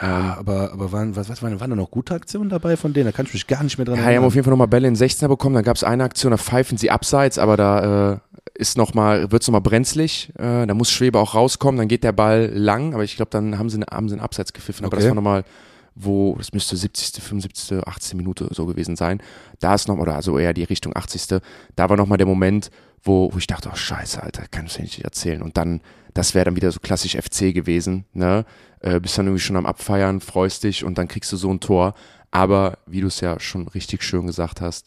ja, aber, aber waren, was, was waren, waren da noch gute Aktionen dabei von denen? Da kann ich mich gar nicht mehr dran Ja, die haben auf jeden Fall nochmal Bälle in 16er bekommen, dann gab es eine Aktion, da pfeifen sie abseits, aber da äh, ist noch mal, wird es nochmal brenzlig, äh, da muss Schwebe auch rauskommen, dann geht der Ball lang, aber ich glaube, dann haben sie, eine- haben sie einen Abseits gepfiffen, aber Okay. das war nochmal, wo, das müsste 70., 75., 18 Minute so gewesen sein, da ist noch, oder also eher die Richtung 80., da war nochmal der Moment, wo, wo ich dachte, oh scheiße, Alter, kann ich nicht erzählen und dann, das wäre dann wieder so klassisch FC gewesen, ne, äh, bist dann irgendwie schon am Abfeiern, freust dich und dann kriegst du so ein Tor, aber wie du es ja schon richtig schön gesagt hast,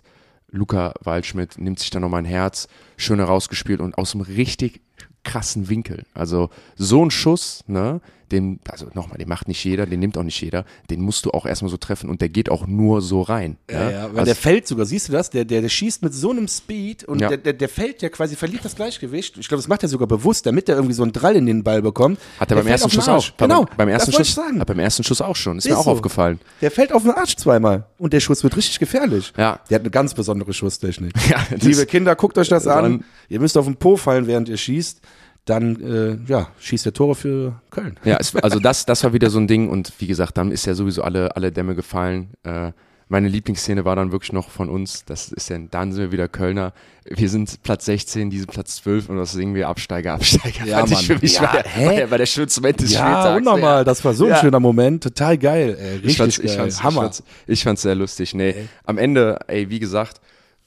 Luca Waldschmidt nimmt sich dann nochmal ein Herz, schön herausgespielt und aus einem richtig krassen Winkel. Also so ein Schuss, ne, den, also nochmal, den macht nicht jeder, den nimmt auch nicht jeder, den musst du auch erstmal so treffen und der geht auch nur so rein. Ja, ne? ja, weil also, der fällt sogar, siehst du das? Der, der, der schießt mit so einem Speed und Ja. der, der, der fällt ja quasi, verliert das Gleichgewicht. Ich glaube, das macht er sogar bewusst, damit er irgendwie so einen Drall in den Ball bekommt. hat er Der beim ersten Schuss auch. Genau, Beim, beim ersten Schuss, ich sagen. ja, beim ersten Schuss auch schon. Ist, Ist mir auch so. aufgefallen. Der fällt auf den Arsch zweimal und der Schuss wird richtig gefährlich. Ja. Der hat eine ganz besondere Schusstechnik. Ja, Liebe Kinder, guckt euch das an. Ihr müsst auf den Po fallen, während ihr schießt. Dann äh, ja, schießt der Tore für Köln. Ja, es, also das, das war wieder so ein Ding und wie gesagt, dann ist ja sowieso alle, alle Dämme gefallen. Äh, meine Lieblingsszene war dann wirklich noch von uns, das ist ja, dann sind wir wieder Kölner. Wir sind Platz 16, diese Platz 12 und das singen wir Absteiger, Absteiger. Ja, Fand ich Mann. für mich Ja, war, der, hä? war, der, war der schönste Moment des Ja, Spieltags. unnormal. Das war so ein Ja. schöner Moment. Total geil. Ey, richtig Ich fand's, geil. ich fand's, Hammer. Ich fand's, ich fand's sehr lustig. Nee, am Ende, ey, wie gesagt,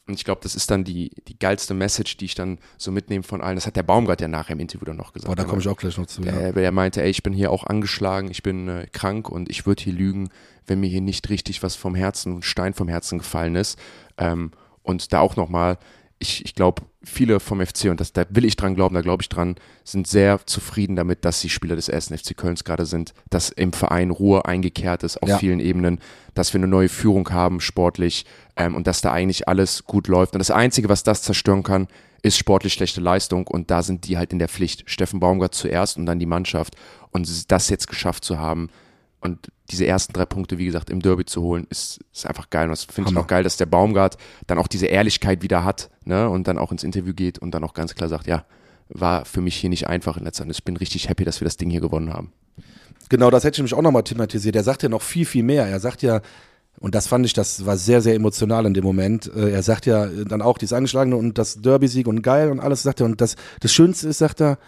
und ich glaube, das ist dann die, die geilste Message, die ich dann so mitnehme von allen. Das hat der Baumgart ja nachher im Interview dann noch gesagt. Boah, da komme ich auch gleich noch zu. Ja. der, der meinte, ey, ich bin hier auch angeschlagen, ich bin äh, krank und ich würde hier lügen, wenn mir hier nicht richtig was vom Herzen, ein Stein vom Herzen gefallen ist. Ähm, und da auch nochmal, ich, ich glaube, viele vom FC, und das, da will ich dran glauben, da glaube ich dran, sind sehr zufrieden damit, dass die Spieler des ersten FC Kölns gerade sind, dass im Verein Ruhe eingekehrt ist auf Ja. vielen Ebenen, dass wir eine neue Führung haben, sportlich, ähm, und dass da eigentlich alles gut läuft. Und das Einzige, was das zerstören kann, ist sportlich schlechte Leistung und da sind die halt in der Pflicht. Steffen Baumgart zuerst und dann die Mannschaft. Und das jetzt geschafft zu haben und diese ersten drei Punkte, wie gesagt, im Derby zu holen, ist, ist einfach geil. Und das finde ich auch geil, dass der Baumgart dann auch diese Ehrlichkeit wieder hat ne? und dann auch ins Interview geht und dann auch ganz klar sagt, ja, war für mich hier nicht einfach in letzter Zeit. Ich bin richtig happy, dass wir das Ding hier gewonnen haben. Genau, das hätte ich nämlich auch nochmal thematisiert. Er sagt ja noch viel, viel mehr. Er sagt ja, und das fand ich, das war sehr, sehr emotional in dem Moment. Äh, Er sagt ja dann auch dieses Angeschlagene und das Derby-Sieg und geil und alles, sagt er. Und das, das Schönste ist, sagt er,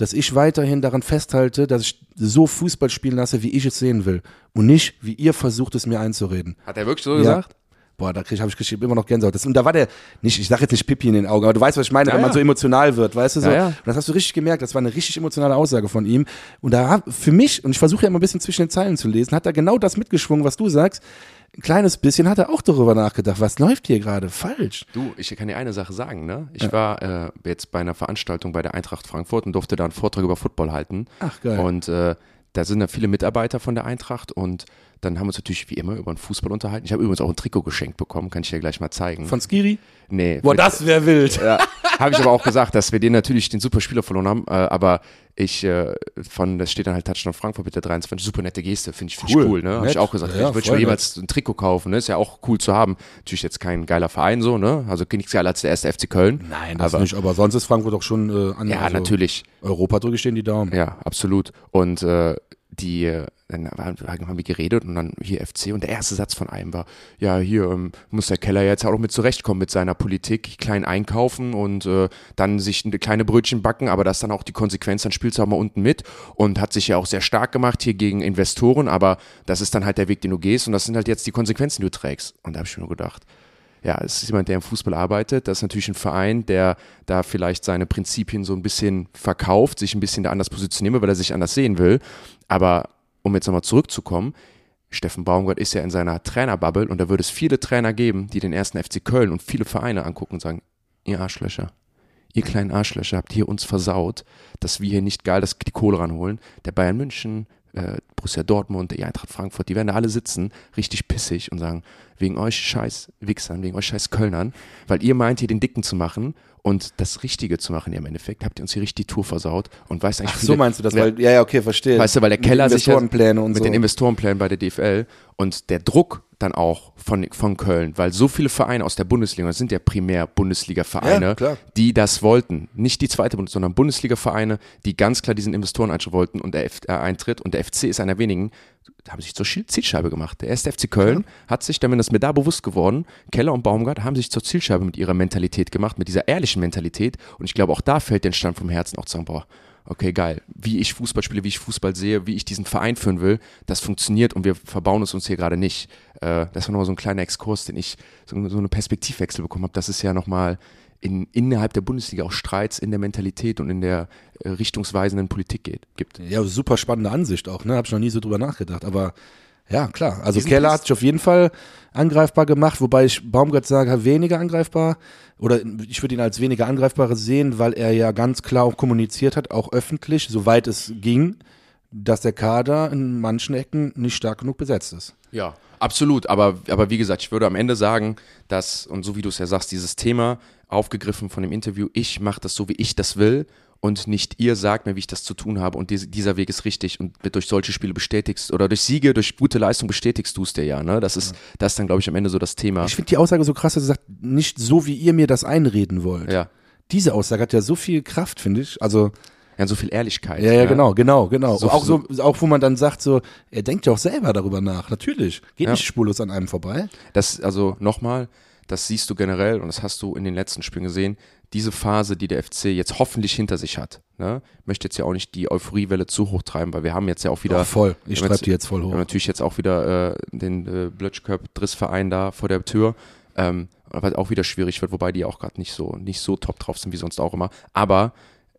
dass ich weiterhin daran festhalte, dass ich so Fußball spielen lasse, wie ich es sehen will. Und nicht, wie ihr versucht, es mir einzureden. Hat er wirklich so Ja. gesagt? Boah, da krieg, hab ich krieg immer noch Gänsehaut. Das, und da war der, nicht, ich sag jetzt nicht Pipi in den Augen, aber du weißt, was ich meine, Ja, wenn man ja. so emotional wird, weißt du so. Ja. Und das hast du richtig gemerkt, das war eine richtig emotionale Aussage von ihm. Und da für mich, und ich versuche ja immer ein bisschen zwischen den Zeilen zu lesen, hat er genau das mitgeschwungen, was du sagst. Ein kleines bisschen hat er auch darüber nachgedacht, was läuft hier gerade falsch. Du, ich kann dir eine Sache sagen, ne? Ich war äh, jetzt bei einer Veranstaltung bei der Eintracht Frankfurt und durfte da einen Vortrag über Football halten. Ach, geil. Und äh, da sind da viele Mitarbeiter von der Eintracht und dann haben wir uns natürlich wie immer über den Fußball unterhalten. Ich habe übrigens auch ein Trikot geschenkt bekommen, kann ich dir gleich mal zeigen. Von Skiri? nee, Boah, das wäre wild. ja, habe ich aber auch gesagt, dass wir den natürlich den super Spieler verloren haben, äh, aber ich äh, von, das steht dann halt Touchdown Frankfurt mit der 23, super nette Geste, finde ich, find Cool. ich cool, ne? Habe ich auch gesagt, Ja, ich würde mir jemals ein Trikot kaufen, ne? Ist ja auch cool zu haben. Natürlich jetzt kein geiler Verein so, ne? Also nichts geiler als der erste FC Köln. Nein, das aber nicht, aber sonst ist Frankfurt doch schon äh, an. ja, also natürlich. Europa drücke ich denen die Daumen. Ja, absolut. Und äh, die, dann haben wir geredet und dann hier FC und der erste Satz von einem war, ja, hier ähm, muss der Keller jetzt auch mit zurechtkommen mit seiner Politik, klein einkaufen und äh, dann sich kleine Brötchen backen, aber das ist dann auch die Konsequenz, dann spielst du auch mal unten mit und hat sich ja auch sehr stark gemacht hier gegen Investoren, aber das ist dann halt der Weg, den du gehst und das sind halt jetzt die Konsequenzen, die du trägst. Und da habe ich mir nur gedacht, ja, es ist jemand, der im Fußball arbeitet. Das ist natürlich ein Verein, der da vielleicht seine Prinzipien so ein bisschen verkauft, sich ein bisschen da anders positionieren will, weil er sich anders sehen will. Aber um jetzt nochmal zurückzukommen, Steffen Baumgart ist ja in seiner Trainerbubble und da würde es viele Trainer geben, die den ersten FC Köln und viele Vereine angucken und sagen, ihr Arschlöcher, ihr kleinen Arschlöcher habt hier uns versaut, dass wir hier nicht geil das, die Kohle ranholen. Der Bayern München, äh, Borussia Dortmund, der Eintracht Frankfurt, die werden da alle sitzen, richtig pissig und sagen, wegen euch scheiß Wichsern, wegen euch scheiß Kölnern, weil ihr meint, hier den Dicken zu machen und das Richtige zu machen im Endeffekt, habt ihr uns hier richtig die Tour versaut und weißt eigentlich Ach, so meinst du das, weil, ja, ja, okay, verstehe. Weißt du, weil der Keller mit sich ja, Investorenpläne und mit so. den Investorenplänen bei der DFL und der Druck dann auch von, von Köln, weil so viele Vereine aus der Bundesliga, das sind ja primär Bundesliga-Vereine, Ja, die das wollten. Nicht die zweite Bundesliga, sondern Bundesliga-Vereine, die ganz klar diesen Investoreneintritt wollten und der F äh, Eintritt und der FC ist einer wenigen, haben sich zur Zielscheibe gemacht. Der erste FC Köln hat sich, damit ist mir da bewusst geworden, Keller und Baumgart haben sich zur Zielscheibe mit ihrer Mentalität gemacht, mit dieser ehrlichen Mentalität und ich glaube auch da fällt den Stand vom Herzen auch zu sagen, boah, okay, geil, wie ich Fußball spiele, wie ich Fußball sehe, wie ich diesen Verein führen will, das funktioniert und wir verbauen es uns hier gerade nicht. Äh, das war nochmal so ein kleiner Exkurs, den ich, so, so eine Perspektivwechsel bekommen habe, dass es ja nochmal in, innerhalb der Bundesliga auch Streits in der Mentalität und in der äh, richtungsweisenden Politik geht, gibt. Ja, super spannende Ansicht auch, ne? Hab ich noch nie so drüber nachgedacht, aber ja, klar. Also Keller hat sich auf jeden Fall angreifbar gemacht, wobei ich Baumgart sage, weniger angreifbar oder ich würde ihn als weniger angreifbar sehen, weil er ja ganz klar auch kommuniziert hat, auch öffentlich, soweit es ging, dass der Kader in manchen Ecken nicht stark genug besetzt ist. Ja, absolut. Aber, aber wie gesagt, ich würde am Ende sagen, dass, und so wie du es ja sagst, dieses Thema aufgegriffen von dem Interview, ich mache das so, wie ich das will und nicht ihr sagt mir, wie ich das zu tun habe und dies- dieser Weg ist richtig und durch solche Spiele bestätigst oder durch Siege, durch gute Leistung bestätigst du es dir ja. Ne? Das ist, das ist dann, glaube ich, am Ende so das Thema. Ich finde die Aussage so krass, dass er sagt, nicht so, wie ihr mir das einreden wollt. Ja. Diese Aussage hat ja so viel Kraft, finde ich. Also, Ja, so viel Ehrlichkeit. ja, ja, ne? genau, genau, genau. So- auch so, auch wo man dann sagt, so, er denkt ja auch selber darüber nach. Natürlich. Geht Ja. nicht spurlos an einem vorbei. Das, also nochmal, das siehst du generell und das hast du in den letzten Spielen gesehen. Diese Phase, die der FC jetzt hoffentlich hinter sich hat, ne? möchte jetzt ja auch nicht die Euphoriewelle zu hoch treiben, weil wir haben jetzt ja auch wieder. Doch, voll. Ich wir treib die jetzt voll Wir hoch. haben natürlich jetzt auch wieder äh, den äh, Blötschköp-Drissverein da vor der Tür. Ähm, was auch wieder schwierig wird, wobei die auch gerade nicht so, nicht so top drauf sind wie sonst auch immer. Aber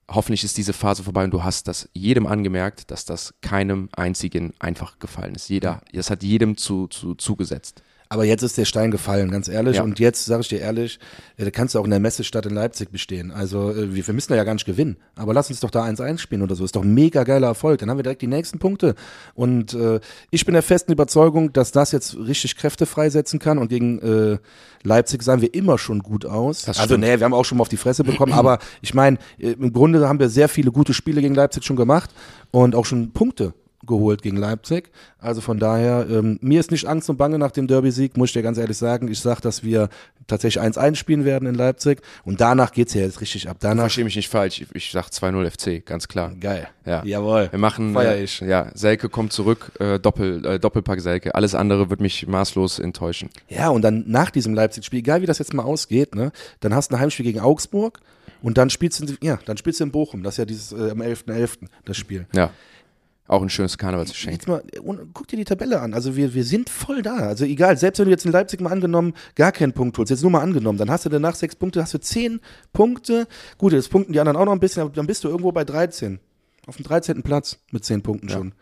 hoffentlich ist diese Phase vorbei und du hast das jedem angemerkt, dass das keinem einzigen einfach gefallen ist. Jeder, das hat jedem zu, zu, zugesetzt. Aber jetzt ist der Stein gefallen, ganz ehrlich. Ja. Und jetzt, sage ich dir ehrlich, äh, da kannst du auch in der Messestadt in Leipzig bestehen. Also äh, wir, wir müssen da ja gar nicht gewinnen. Aber lass uns doch da 1-1 spielen oder so. Ist doch ein mega geiler Erfolg. Dann haben wir direkt die nächsten Punkte. Und äh, ich bin der festen Überzeugung, dass das jetzt richtig Kräfte freisetzen kann. Und gegen äh, Leipzig sahen wir immer schon gut aus. Das also stimmt. nee, wir haben auch schon mal auf die Fresse bekommen. aber ich meine, äh, im Grunde haben wir sehr viele gute Spiele gegen Leipzig schon gemacht und auch schon Punkte geholt gegen Leipzig. Also von daher, ähm, mir ist nicht Angst und Bange nach dem Derby-Sieg, muss ich dir ganz ehrlich sagen. Ich sage, dass wir tatsächlich 1-1 spielen werden in Leipzig und danach geht's ja jetzt richtig ab. Danach, Verstehe mich nicht falsch. Ich, ich sag 2-0 FC, ganz klar. geil. Ja. Jawohl. Wir machen, Feier äh, ich. ja, Selke kommt zurück, äh, Doppel, äh, Doppelpack Selke. Alles andere wird mich maßlos enttäuschen. Ja, und dann nach diesem Leipzig-Spiel, egal wie das jetzt mal ausgeht, ne, dann hast du ein Heimspiel gegen Augsburg und dann spielst du, ja, dann spielst du in Bochum. Das ist ja dieses äh, am 11.11. das Spiel. Ja. Auch ein schönes Karnevalsgeschenk. Jetzt mal, und guck dir die Tabelle an. Also wir, wir sind voll da. Also egal, selbst wenn du jetzt in Leipzig mal angenommen gar keinen Punkt holst, jetzt nur mal angenommen, dann hast du danach sechs Punkte, hast du zehn Punkte. Gut, jetzt punkten die anderen auch noch ein bisschen, aber dann bist du irgendwo bei 13. Auf dem 13. Platz mit zehn Punkten schon.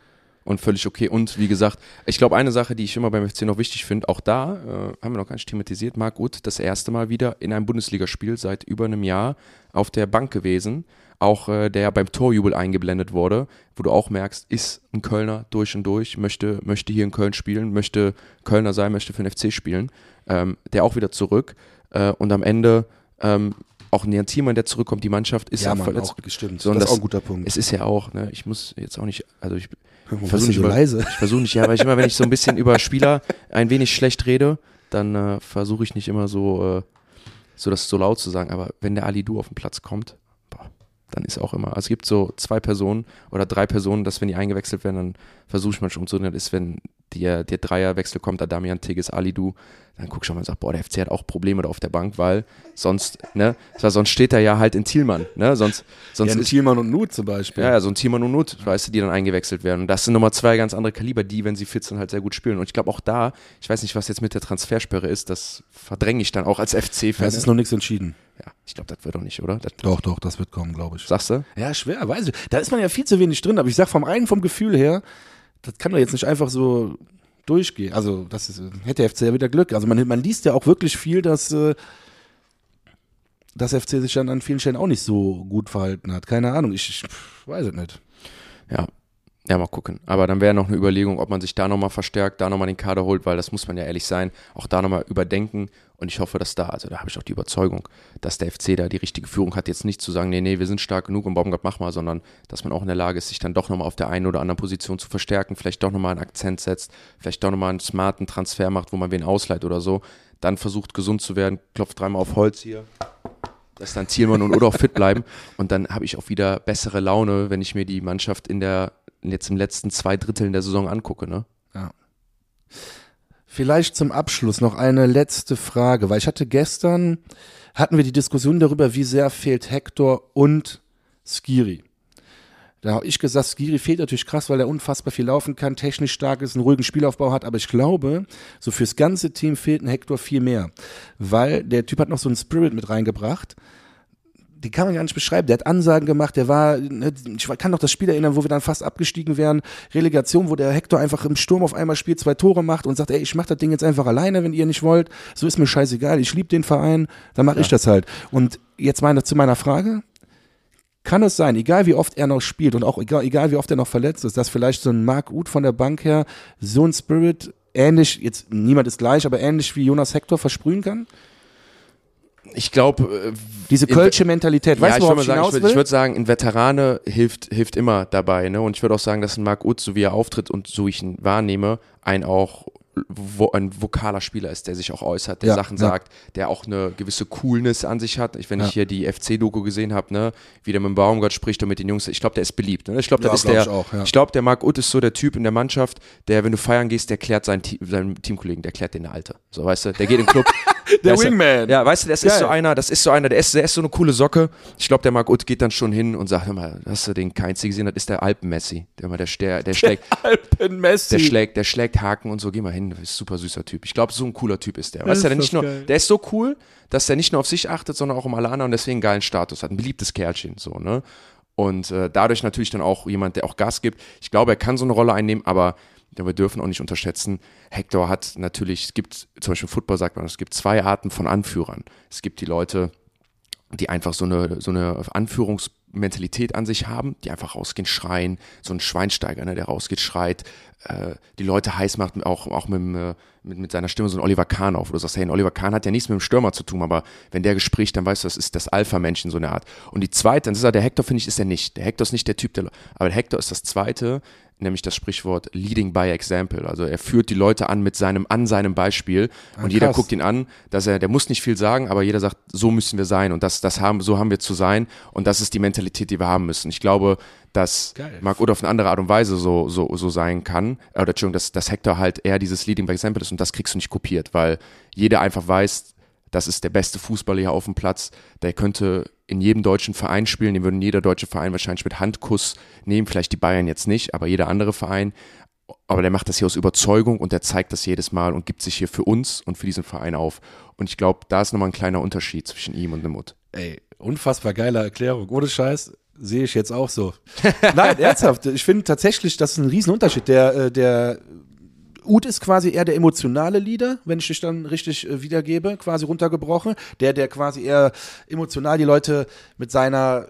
Und völlig okay. Und wie gesagt, ich glaube, eine Sache, die ich immer beim FC noch wichtig finde, auch da, äh, haben wir noch gar nicht thematisiert, Marc Gut, das erste Mal wieder in einem Bundesligaspiel seit über einem Jahr auf der Bank gewesen. Auch äh, der beim Torjubel eingeblendet wurde, wo du auch merkst, ist ein Kölner durch und durch, möchte, möchte hier in Köln spielen, möchte Kölner sein, möchte für den FC spielen. Ähm, der auch wieder zurück. Äh, und am Ende ähm, auch ein Jan Thielmann, der zurückkommt, die Mannschaft ist Ja, ja Mann, verletzt. auch gestimmt. So, und das ist auch ein guter Punkt. Es ist ja auch, ne, ich muss jetzt auch nicht, also ich Warum versuch bist du nicht so über- leise? ich versuche nicht, ja, weil ich immer, wenn ich so ein bisschen über Spieler ein wenig schlecht rede, dann äh, versuche ich nicht immer so, äh, so das so laut zu sagen. Aber wenn der Ali Du auf den Platz kommt, dann ist auch immer. Also es gibt so zwei Personen oder drei Personen, dass wenn die eingewechselt werden, dann versuche ich manchmal umzudrehen, das ist, wenn der, der Dreierwechsel kommt, da Damian Tigges, Alidu, dann guck ich schon mal und sag, boah, der FC hat auch Probleme da auf der Bank, weil sonst, ne, sonst steht er ja halt in Thielmann, ne, sonst, sonst ja, ist, Thielmann und Nut zum Beispiel. ja, ja, so ein Thielmann und Nut, weißt du, die dann eingewechselt werden. Und das sind Nummer zwei ganz andere Kaliber, die, wenn sie fit sind, halt sehr gut spielen. Und ich glaube auch da, ich weiß nicht, was jetzt mit der Transfersperre ist, das verdränge ich dann auch als FC-Fan. es ist noch nichts entschieden. Ja, ich glaube, das wird doch nicht, oder? Das, Doch, doch, das wird kommen, glaube ich. sagst du? Ja, schwer, weiß ich. Da ist man ja viel zu wenig drin, aber ich sag vom einen vom Gefühl her, das kann doch jetzt nicht einfach so durchgehen. Also, das ist, hätte der FC ja wieder Glück. Also, man, man liest ja auch wirklich viel, dass äh, das FC sich dann an vielen Stellen auch nicht so gut verhalten hat. Keine Ahnung, ich, ich weiß es nicht. Ja. Ja, mal gucken. Aber dann wäre noch eine Überlegung, ob man sich da nochmal verstärkt, da nochmal den Kader holt, weil das muss man ja ehrlich sein, auch da nochmal überdenken. Und ich hoffe, dass da, also da habe ich auch die Überzeugung, dass der FC da die richtige Führung hat, jetzt nicht zu sagen, nee, nee, wir sind stark genug und Baumgart mach mal, sondern dass man auch in der Lage ist, sich dann doch nochmal auf der einen oder anderen Position zu verstärken, vielleicht doch nochmal einen Akzent setzt, vielleicht doch nochmal einen smarten Transfer macht, wo man wen ausleiht oder so, dann versucht gesund zu werden, klopft dreimal auf Holz hier, dass dann Thielmann und auch fit bleiben und dann habe ich auch wieder bessere Laune, wenn ich mir die Mannschaft in der jetzt im letzten zwei Dritteln der Saison angucke, ne? Ja. Vielleicht zum Abschluss noch eine letzte Frage, weil ich hatte gestern, hatten wir die Diskussion darüber, wie sehr fehlt Hector und Skiri. Da habe ich gesagt, Skiri fehlt natürlich krass, weil er unfassbar viel laufen kann, technisch stark ist, einen ruhigen Spielaufbau hat, aber ich glaube, so fürs ganze Team fehlt ein Hector viel mehr, weil der Typ hat noch so einen Spirit mit reingebracht, die kann man gar nicht beschreiben. Der hat Ansagen gemacht, der war, ne, ich kann noch das Spiel erinnern, wo wir dann fast abgestiegen wären, Relegation, wo der Hector einfach im Sturm auf einmal spielt, zwei Tore macht und sagt, ey, ich mach das Ding jetzt einfach alleine, wenn ihr nicht wollt. So ist mir scheißegal, ich liebe den Verein, dann mache ich das halt. Und jetzt meine zu meiner Frage, kann es sein, egal wie oft er noch spielt und auch egal, egal wie oft er noch verletzt ist, dass vielleicht so ein Marc Uth von der Bank her so ein Spirit ähnlich, jetzt niemand ist gleich, aber ähnlich wie Jonas Hector versprühen kann? Ich glaube, Diese kölsche Mentalität, weißt ja, du, ich worauf würde ich sagen, ich will? würde würd sagen, ein Veterane hilft, hilft immer dabei. Ne? Und ich würde auch sagen, dass ein Marc Uth, so wie er auftritt und so ich ihn wahrnehme, ein auch wo ein vokaler Spieler ist, der sich auch äußert, der Ja, Sachen ja. sagt, der auch eine gewisse Coolness an sich hat. Ich, wenn Ja. ich hier die FC-Doku gesehen habe, ne, wie der mit dem Baumgart spricht und mit den Jungs, ich glaube, der ist beliebt. Ne? Ich glaube, Ja, ist glaub der. ich auch. Ich glaube, der Marc Uth ist so der Typ in der Mannschaft, der, wenn du feiern gehst, der klärt seinen, seinen Teamkollegen, der klärt den eine Alte. So, weißt du, der geht in den Club. Der Weißt Wingman. Ja, weißt du, das ist Geil. so einer, das ist so einer, der ist, der ist so eine coole Socke. Ich glaube, der Marc Uth geht dann schon hin und sagt, hör mal, hast du den Keinzi gesehen? Das ist der Alpen-Messi. Der, der, der, der schlägt, Alpen Messi. der schlägt, der schlägt Haken und so, geh mal hin, das ist ein super süßer Typ. Ich glaube, so ein cooler Typ ist der. Weißt du, der ist nicht nur, der ist so cool, dass der nicht nur auf sich achtet, sondern auch um alle anderen und deswegen einen geilen Status hat. Ein beliebtes Kerlchen, so, ne? Und äh, dadurch natürlich dann auch jemand, der auch Gas gibt. Ich glaube, er kann so eine Rolle einnehmen, aber ja, wir dürfen auch nicht unterschätzen, Hector hat natürlich, es gibt, zum Beispiel im Football sagt man, es gibt zwei Arten von Anführern. Es gibt die Leute, die einfach so eine, so eine Anführungsmentalität an sich haben, die einfach rausgehen, schreien, so ein Schweinsteiger, ne, der rausgeht, schreit, äh, die Leute heiß macht, auch, auch mit, äh, mit, mit seiner Stimme so ein Oliver Kahn auf, wo du sagst, hey, ein Oliver Kahn hat ja nichts mit dem Stürmer zu tun, aber wenn der spricht, dann weißt du, das ist das Alpha-Männchen, so eine Art. Und die zweite, das ist ja der Hector, finde ich, ist er nicht. Der Hector ist nicht der Typ, der, aber der Hector ist das zweite, nämlich das Sprichwort leading by example. Also er führt die Leute an mit seinem, an seinem Beispiel und jeder krass. guckt ihn an, dass er, der muss nicht viel sagen, aber jeder sagt, so müssen wir sein und das, das haben, so haben wir zu sein und das ist die Mentalität, die wir haben müssen. Ich glaube, dass Geil. Marc Uth auf eine andere Art und Weise so, so, so sein kann, äh, oder Entschuldigung, dass, dass Hector halt eher dieses leading by example ist und das kriegst du nicht kopiert, weil jeder einfach weiß, das ist der beste Fußballer hier auf dem Platz, der könnte in jedem deutschen Verein spielen, den würden jeder deutsche Verein wahrscheinlich mit Handkuss nehmen, vielleicht die Bayern jetzt nicht, aber jeder andere Verein. Aber der macht das hier aus Überzeugung und der zeigt das jedes Mal und gibt sich hier für uns und für diesen Verein auf. Und ich glaube, da ist nochmal ein kleiner Unterschied zwischen ihm und dem Mut. Ey, unfassbar geile Erklärung. Ohne Scheiß sehe ich jetzt auch so. Nein, ernsthaft. Ich finde tatsächlich, das ist ein Riesenunterschied. Der, äh, der Ud ist quasi eher der emotionale Leader, wenn ich dich dann richtig äh, wiedergebe, quasi runtergebrochen. Der, der quasi eher emotional die Leute mit seiner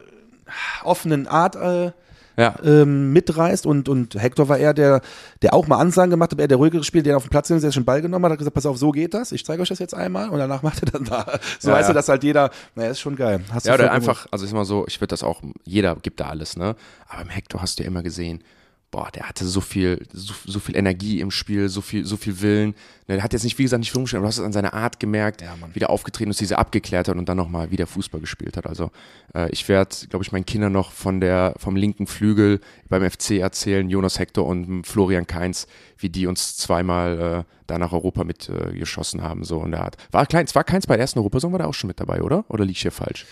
offenen Art äh, Ja, ähm, mitreißt und, und Hector war eher der, der auch mal Ansagen gemacht hat, eher der ruhigere Spieler, der auf dem Platz ist, der schon Ball genommen hat, hat gesagt, pass auf, so geht das, ich zeige euch das jetzt einmal und danach macht er dann da. So Ja, weißt ja. du, dass halt jeder, naja, ist schon geil. Hast du ja oder einfach, also ist mal so, ich würde das auch, jeder gibt da alles, ne? Aber im Hector hast du ja immer gesehen, boah, der hatte so viel, so, so viel Energie im Spiel, so viel, so viel Willen. Der hat jetzt nicht, wie gesagt, nicht rumgespielt, aber du hast es an seiner Art gemerkt, Ja, wie der aufgetreten ist, diese abgeklärt hat und dann nochmal wieder Fußball gespielt hat. Also äh, ich werde, glaube ich, meinen Kindern noch von der, vom linken Flügel beim FC erzählen, Jonas Hector und Florian Kainz, wie die uns zweimal äh, da nach Europa mit äh, haben, so in der Art. War Kainz, war Kainz bei der ersten Europasaison, war der auch schon mit dabei, oder? Oder liege ich hier falsch?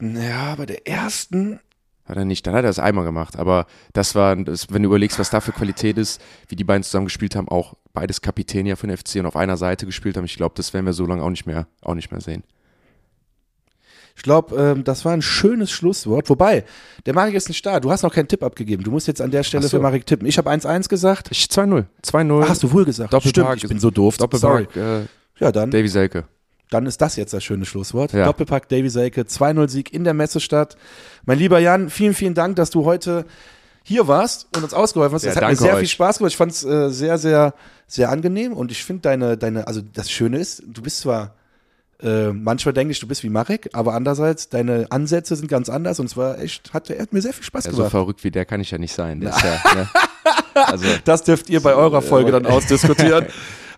Ja, bei der ersten. Hat er nicht, dann hat er es einmal gemacht. Aber das war, das, wenn du überlegst, was da für Qualität ist, wie die beiden zusammen gespielt haben, auch beides Kapitän ja für den FC und auf einer Seite gespielt haben, ich glaube, das werden wir so lange auch nicht mehr, auch nicht mehr sehen. Ich glaube, ähm, das war ein schönes Schlusswort. Wobei, der Marek ist nicht da. Du hast noch keinen Tipp abgegeben. Du musst jetzt an der Stelle so. für Marek tippen. Ich habe 1-1 gesagt. Ich 2-0. 2-0. Ach, hast du wohl gesagt. Doppelpack. Stimmt, ich bin so doof. Sorry. Doppelpack, äh, Ja, dann, Davy Selke. Dann ist das jetzt das schöne Schlusswort. Ja. Doppelpack Davy Selke, 2-0-Sieg in der Messestadt. Mein lieber Jan, vielen, vielen Dank, dass du heute hier warst und uns ausgeholfen hast. Ja, Es hat mir sehr euch. viel Spaß gemacht. Ich fand es äh, sehr, sehr, sehr angenehm und ich finde deine, deine, also das Schöne ist, du bist zwar äh, manchmal denke ich, du bist wie Marek, aber andererseits, deine Ansätze sind ganz anders und zwar echt, hat, hat mir sehr viel Spaß Ja, so gemacht. verrückt wie der kann ich ja nicht sein. Ja, ne? Also, Das dürft ihr bei eurer Folge dann ausdiskutieren.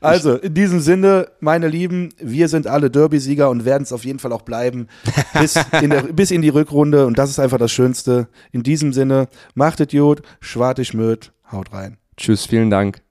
Also, in diesem Sinne, meine Lieben, wir sind alle Derby-Sieger und werden es auf jeden Fall auch bleiben bis in, der, bis in die Rückrunde und das ist einfach das Schönste. In diesem Sinne, macht es gut, schwartig möd, haut rein. tschüss, vielen Dank.